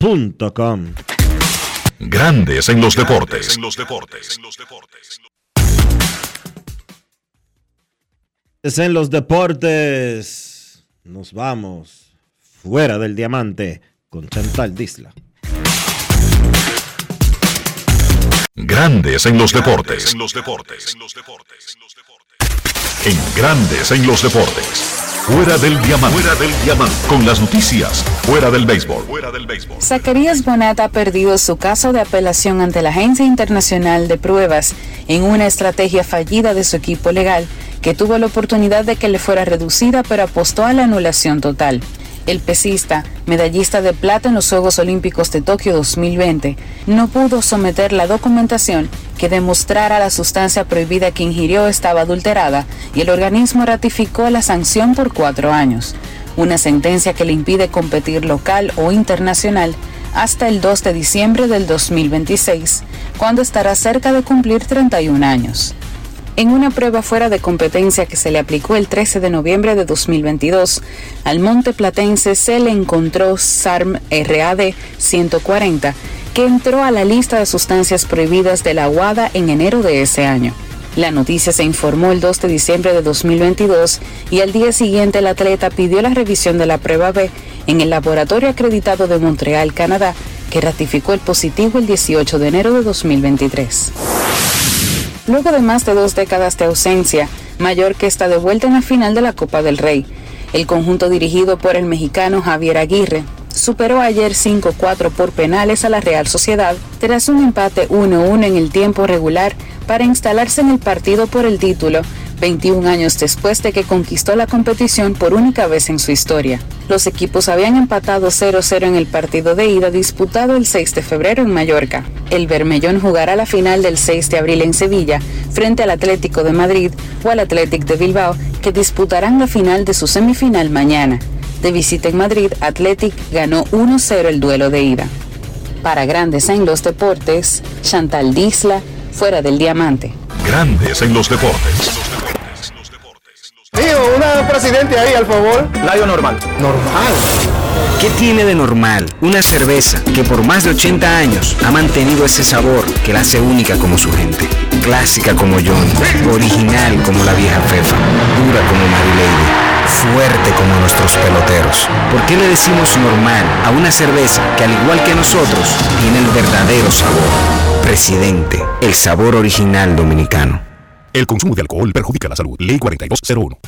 Com. Grandes en los deportes. En los deportes. Nos vamos fuera del diamante con Chantal Disla. Grandes en los deportes. En Grandes en los deportes. Fuera del diamante. Fuera del diamante. Con las noticias. Fuera del béisbol. Fuera del béisbol. Zacarías Bonat ha perdido su caso de apelación ante la Agencia Internacional de Pruebas en una estrategia fallida de su equipo legal que tuvo la oportunidad de que le fuera reducida pero apostó a la anulación total. El pesista, medallista de plata en los Juegos Olímpicos de Tokio 2020, no pudo someter la documentación que demostrara la sustancia prohibida que ingirió estaba adulterada y el organismo ratificó la sanción por cuatro años, una sentencia que le impide competir local o internacional hasta el 2 de diciembre del 2026, cuando estará cerca de cumplir 31 años. En una prueba fuera de competencia que se le aplicó el 13 de noviembre de 2022, al monte platense se le encontró SARM RAD 140, que entró a la lista de sustancias prohibidas de la UADA en enero de ese año. La noticia se informó el 2 de diciembre de 2022 y al día siguiente el atleta pidió la revisión de la prueba B en el laboratorio acreditado de Montreal, Canadá, que ratificó el positivo el 18 de enero de 2023. Luego de más de dos décadas de ausencia, Mallorca está de vuelta en la final de la Copa del Rey. El conjunto dirigido por el mexicano Javier Aguirre superó ayer 5-4 por penales a la Real Sociedad tras un empate 1-1 en el tiempo regular para instalarse en el partido por el título 21 años después de que conquistó la competición por única vez en su historia. Los equipos habían empatado 0-0 en el partido de ida disputado el 6 de febrero en Mallorca. El Bermellón jugará la final del 6 de abril en Sevilla frente al Atlético de Madrid o al Athletic de Bilbao, que disputarán la final de su semifinal mañana. De visita en Madrid, Athletic ganó 1-0 el duelo de ida. Para Grandes en los Deportes, Chantal Disla, fuera del diamante. Grandes en los deportes. Digo, una presidente ahí, al favor. Layo normal. Normal. ¿Qué tiene de normal una cerveza que por más de 80 años ha mantenido ese sabor que la hace única como su gente? Clásica como John, original como la vieja Fefa, dura como Marilady, fuerte como nuestros peloteros. ¿Por qué le decimos normal a una cerveza que al igual que nosotros tiene el verdadero sabor? Presidente, el sabor original dominicano. El consumo de alcohol perjudica la salud. Ley 4201.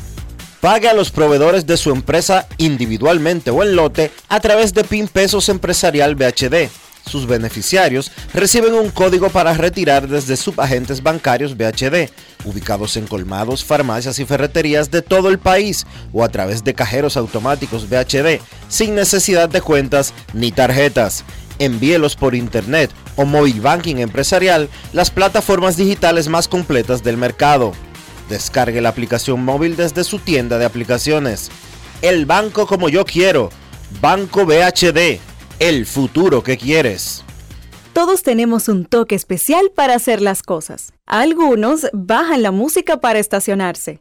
Pague a los proveedores de su empresa individualmente o en lote a través de PIN Pesos Empresarial BHD. Sus beneficiarios reciben un código para retirar desde subagentes bancarios BHD, ubicados en colmados, farmacias y ferreterías de todo el país o a través de cajeros automáticos BHD, sin necesidad de cuentas ni tarjetas. Envíelos por internet o móvil banking empresarial, las plataformas digitales más completas del mercado. Descargue la aplicación móvil desde su tienda de aplicaciones. El banco como yo quiero. Banco BHD. El futuro que quieres. Todos tenemos un toque especial para hacer las cosas. Algunos bajan la música para estacionarse.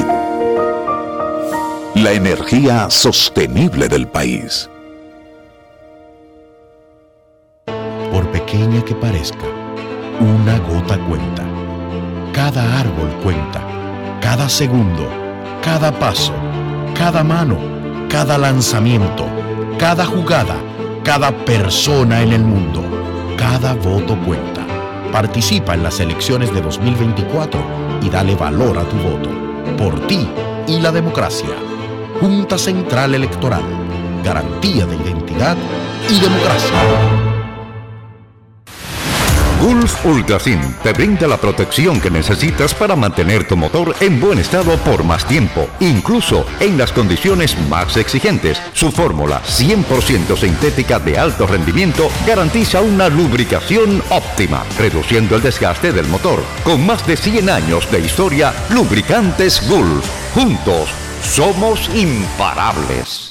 La energía sostenible del país. Por pequeña que parezca, una gota cuenta. Cada árbol cuenta. Cada segundo. Cada paso. Cada mano. Cada lanzamiento. Cada jugada. Cada persona en el mundo. Cada voto cuenta. Participa en las elecciones de 2024 y dale valor a tu voto. Por ti y la democracia. Junta Central Electoral. Garantía de identidad y democracia. Gulf Ultrasin te brinda la protección que necesitas para mantener tu motor en buen estado por más tiempo, incluso en las condiciones más exigentes. Su fórmula 100% sintética de alto rendimiento garantiza una lubricación óptima, reduciendo el desgaste del motor. Con más de 100 años de historia, Lubricantes Gulf. Juntos somos imparables.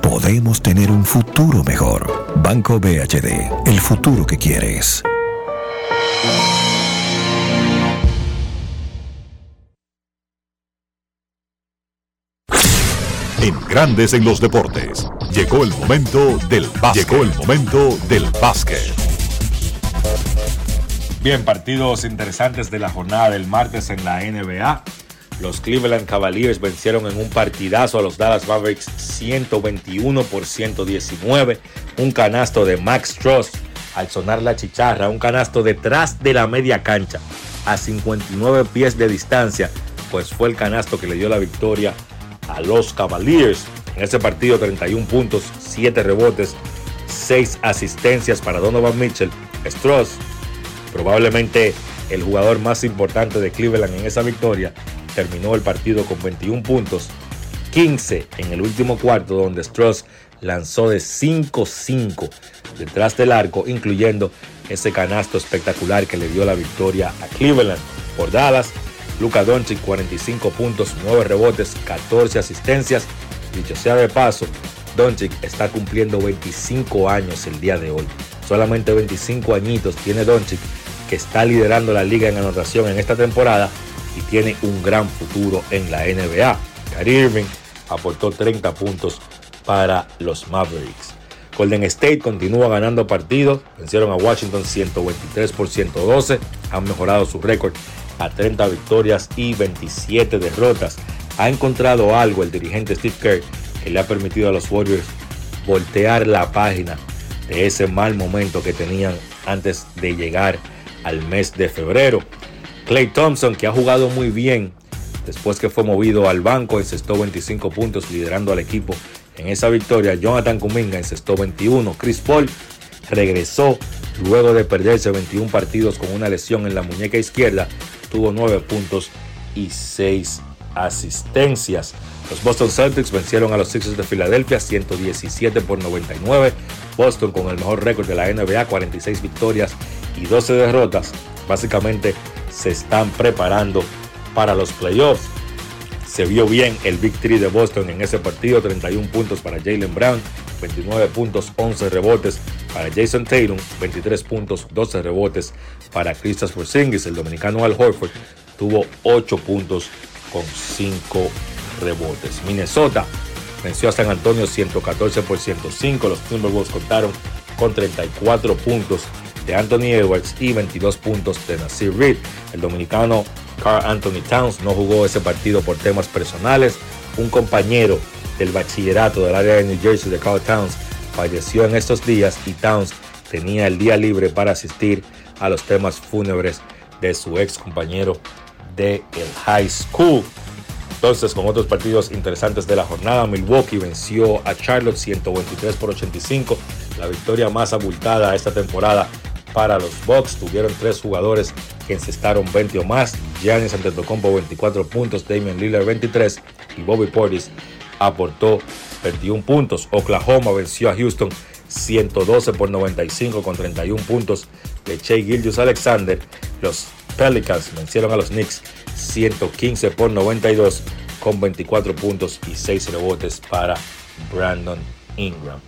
podemos tener un futuro mejor. Banco BHD, el futuro que quieres. En Grandes en los Deportes. Llegó el momento del básquet. Llegó el momento del básquet. Bien, partidos interesantes de la jornada del martes en la NBA. Los Cleveland Cavaliers vencieron en un partidazo a los Dallas Mavericks 121 por 119. Un canasto de Max Truss al sonar la chicharra. Un canasto detrás de la media cancha a 59 pies de distancia. Pues fue el canasto que le dio la victoria a los Cavaliers. En ese partido 31 puntos, 7 rebotes, 6 asistencias para Donovan Mitchell. Strauss, probablemente el jugador más importante de Cleveland en esa victoria, terminó el partido con 21 puntos, 15 en el último cuarto donde Strauss lanzó de 5-5 detrás del arco, incluyendo ese canasto espectacular que le dio la victoria a Cleveland por Dallas. Luka Doncic 45 puntos, 9 rebotes, 14 asistencias. Dicho sea de paso, Doncic está cumpliendo 25 años el día de hoy. Solamente 25 añitos tiene Doncic, que está liderando la liga en anotación en esta temporada y tiene un gran futuro en la NBA. Kyrie Irving aportó 30 puntos para los Mavericks. Golden State continúa ganando partidos, vencieron a Washington 123 por 112, han mejorado su récord a 30 victorias y 27 derrotas. Ha encontrado algo el dirigente Steve Kerr que le ha permitido a los Warriors voltear la página de ese mal momento que tenían antes de llegar al mes de febrero. Clay Thompson, que ha jugado muy bien después que fue movido al banco, encestó 25 puntos liderando al equipo en esa victoria. Jonathan Kuminga encestó 21. Chris Paul regresó luego de perderse 21 partidos con una lesión en la muñeca izquierda. Tuvo 9 puntos y 6 asistencias. Los Boston Celtics vencieron a los Sixers de Filadelfia 117 por 99. Boston con el mejor récord de la NBA, 46 victorias y 12 derrotas. Básicamente se están preparando para los playoffs. Se vio bien el victory de Boston en ese partido, 31 puntos para Jalen Brown, 29 puntos, 11 rebotes para Jason Tatum, 23 puntos, 12 rebotes para Kristaps Porzingis. El dominicano Al Horford tuvo 8 puntos con 5 rebotes. Minnesota venció a San Antonio 114 por 105. Los Timberwolves contaron con 34 puntos de Anthony Edwards y 22 puntos de Nasir Reed. El dominicano Carl Anthony Towns no jugó ese partido por temas personales. Un compañero del bachillerato del área de New Jersey de Carl Towns falleció en estos días y Towns tenía el día libre para asistir a los temas fúnebres de su ex compañero de el high school. Entonces, con otros partidos interesantes de la jornada, Milwaukee venció a Charlotte 123 por 85, la victoria más abultada esta temporada para los Bucks. Tuvieron tres jugadores que encestaron 20 o más. Giannis Antetokounmpo 24 puntos, Damian Lillard 23 y Bobby Portis aportó 21 puntos. Oklahoma venció a Houston 112 por 95 con 31 puntos de Shea Gildius Alexander. Los Pelicans vencieron a los Knicks 115 por 92 con 24 puntos y 6 rebotes para Brandon Ingram.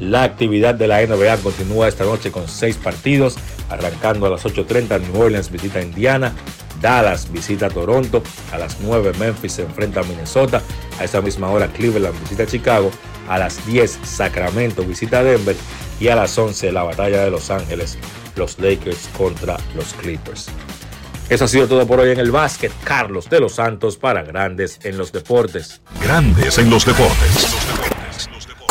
La actividad de la NBA continúa esta noche con 6 partidos, arrancando a las 8.30 New Orleans visita Indiana, Dallas visita Toronto, a las 9 Memphis se enfrenta a Minnesota, a esa misma hora Cleveland visita Chicago, a las 10 Sacramento visita Denver y a las 11 la batalla de Los Ángeles, los Lakers contra los Clippers. Eso ha sido todo por hoy en el básquet. Carlos de los Santos para Grandes en los Deportes. Grandes en los Deportes.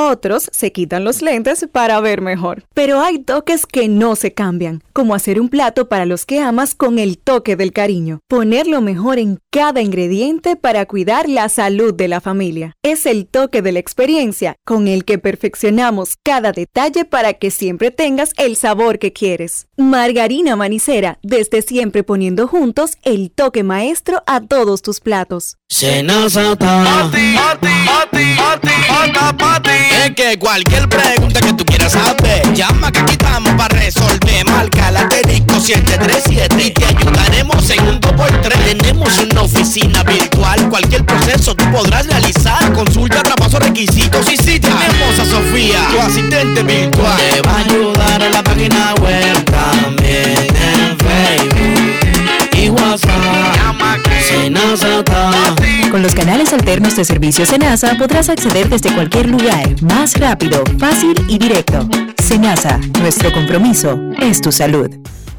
Otros se quitan los lentes para ver mejor. Pero hay toques que no se cambian, como hacer un plato para los que amas con el toque del cariño. Poner lo mejor en cada ingrediente para cuidar la salud de la familia. Es el toque de la experiencia con el que perfeccionamos cada detalle para que siempre tengas el sabor que quieres. Margarina Manicera, desde siempre poniendo juntos el toque maestro a todos tus platos. Es que cualquier pregunta que tú quieras saber, llama que aquí estamos para resolver. Marca la 737 y te ayudaremos en un 2x3. Tenemos una oficina virtual, cualquier proceso tú podrás realizar. Consulta, traspaso, requisitos y si tenemos a Sofía, tu asistente virtual. Te va a ayudar en la página web también en Facebook y WhatsApp. Con los canales alternos de servicio Senasa podrás acceder desde cualquier lugar, más rápido, fácil y directo. Senasa, nuestro compromiso es tu salud.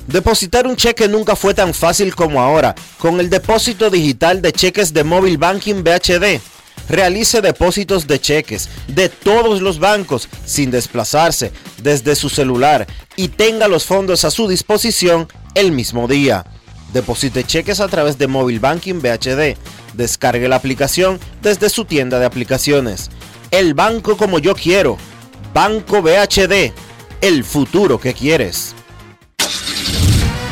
Depositar un cheque nunca fue tan fácil como ahora con el depósito digital de cheques de Mobile Banking BHD. Realice depósitos de cheques de todos los bancos sin desplazarse desde su celular y tenga los fondos a su disposición el mismo día. Deposite cheques a través de Mobile Banking BHD. Descargue la aplicación desde su tienda de aplicaciones. El banco como yo quiero. Banco BHD. El futuro que quieres.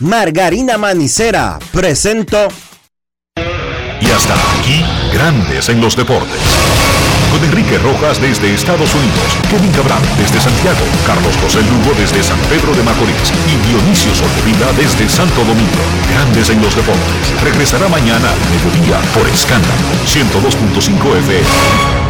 Margarina Manicera presento. Y hasta aquí, Grandes en los Deportes. Con Enrique Rojas desde Estados Unidos, Kevin Cabral desde Santiago, Carlos José Lugo desde San Pedro de Macorís y Dionisio Solterida desde Santo Domingo. Grandes en los Deportes. Regresará mañana a mediodía por Escándalo 102.5 FM.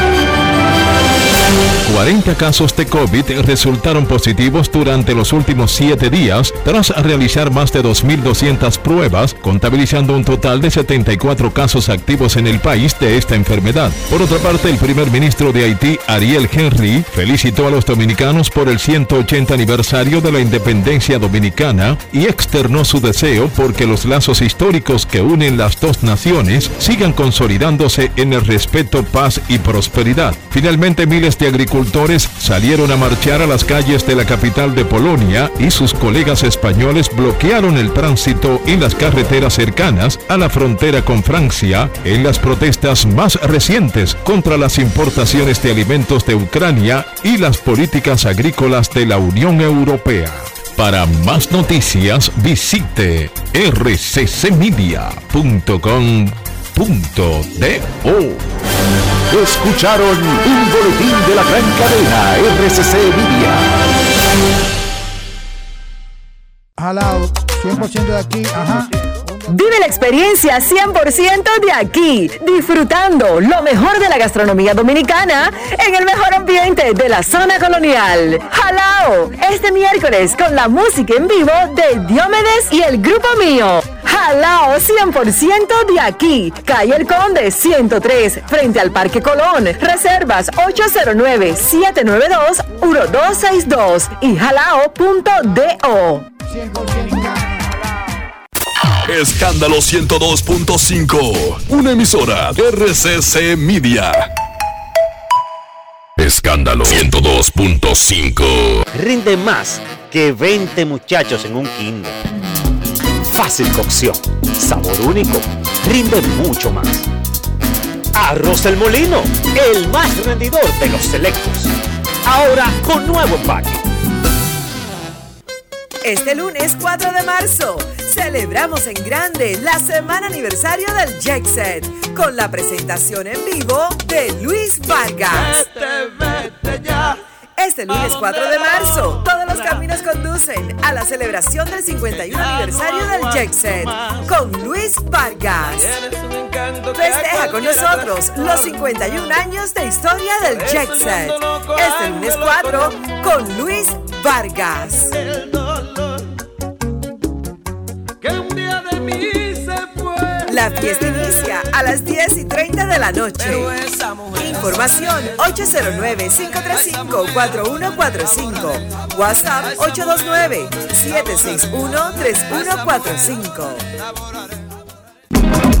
40 casos de COVID resultaron positivos durante los últimos 7 días tras realizar más de 2.200 pruebas, contabilizando un total de 74 casos activos en el país de esta enfermedad. Por otra parte, el primer ministro de Haití, Ariel Henry, felicitó a los dominicanos por el 180 aniversario de la independencia dominicana y externó su deseo porque los lazos históricos que unen las dos naciones sigan consolidándose en el respeto, paz y prosperidad. Finalmente, miles de agricultores salieron a marchar a las calles de la capital de Polonia y sus colegas españoles bloquearon el tránsito en las carreteras cercanas a la frontera con Francia en las protestas más recientes contra las importaciones de alimentos de Ucrania y las políticas agrícolas de la Unión Europea. Para más noticias visite rccmedia.com.do. Escucharon un boletín de la gran cadena RCC Media. Jalao, 100% de aquí, ajá. Vive la experiencia 100% de aquí, disfrutando lo mejor de la gastronomía dominicana en el mejor ambiente de la zona colonial. Jalao, este miércoles con la música en vivo de Diomedes y el grupo mío. Jalao 100% de aquí, calle El Conde 103, frente al Parque Colón. Reservas 809-792-1262 y jalao.do. Escándalo 102.5. Una emisora RCC Media. Escándalo 102.5. Rinde más que 20 muchachos en un kinder. Fácil cocción, sabor único, rinde mucho más. Arroz del Molino, el más rendidor de los selectos. Ahora con nuevo empaque. Este lunes 4 de marzo celebramos en grande la semana aniversario del Jet con la presentación en vivo de Luis Vargas. Este lunes 4 de marzo, todos los caminos conducen a la celebración del 51 aniversario del Jet Set con Luis Vargas. Festeja con nosotros los 51 años de historia del Jet Set. Este lunes 4 con Luis Vargas. La fiesta inicia a las 10 y 30 de la noche. Información 809-535-4145. WhatsApp 829-761-3145.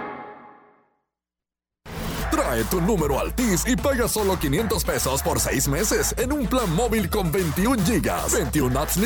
Tu número Altis y paga solo 500 pesos por 6 meses en un plan móvil con 21 gigas, 21 apps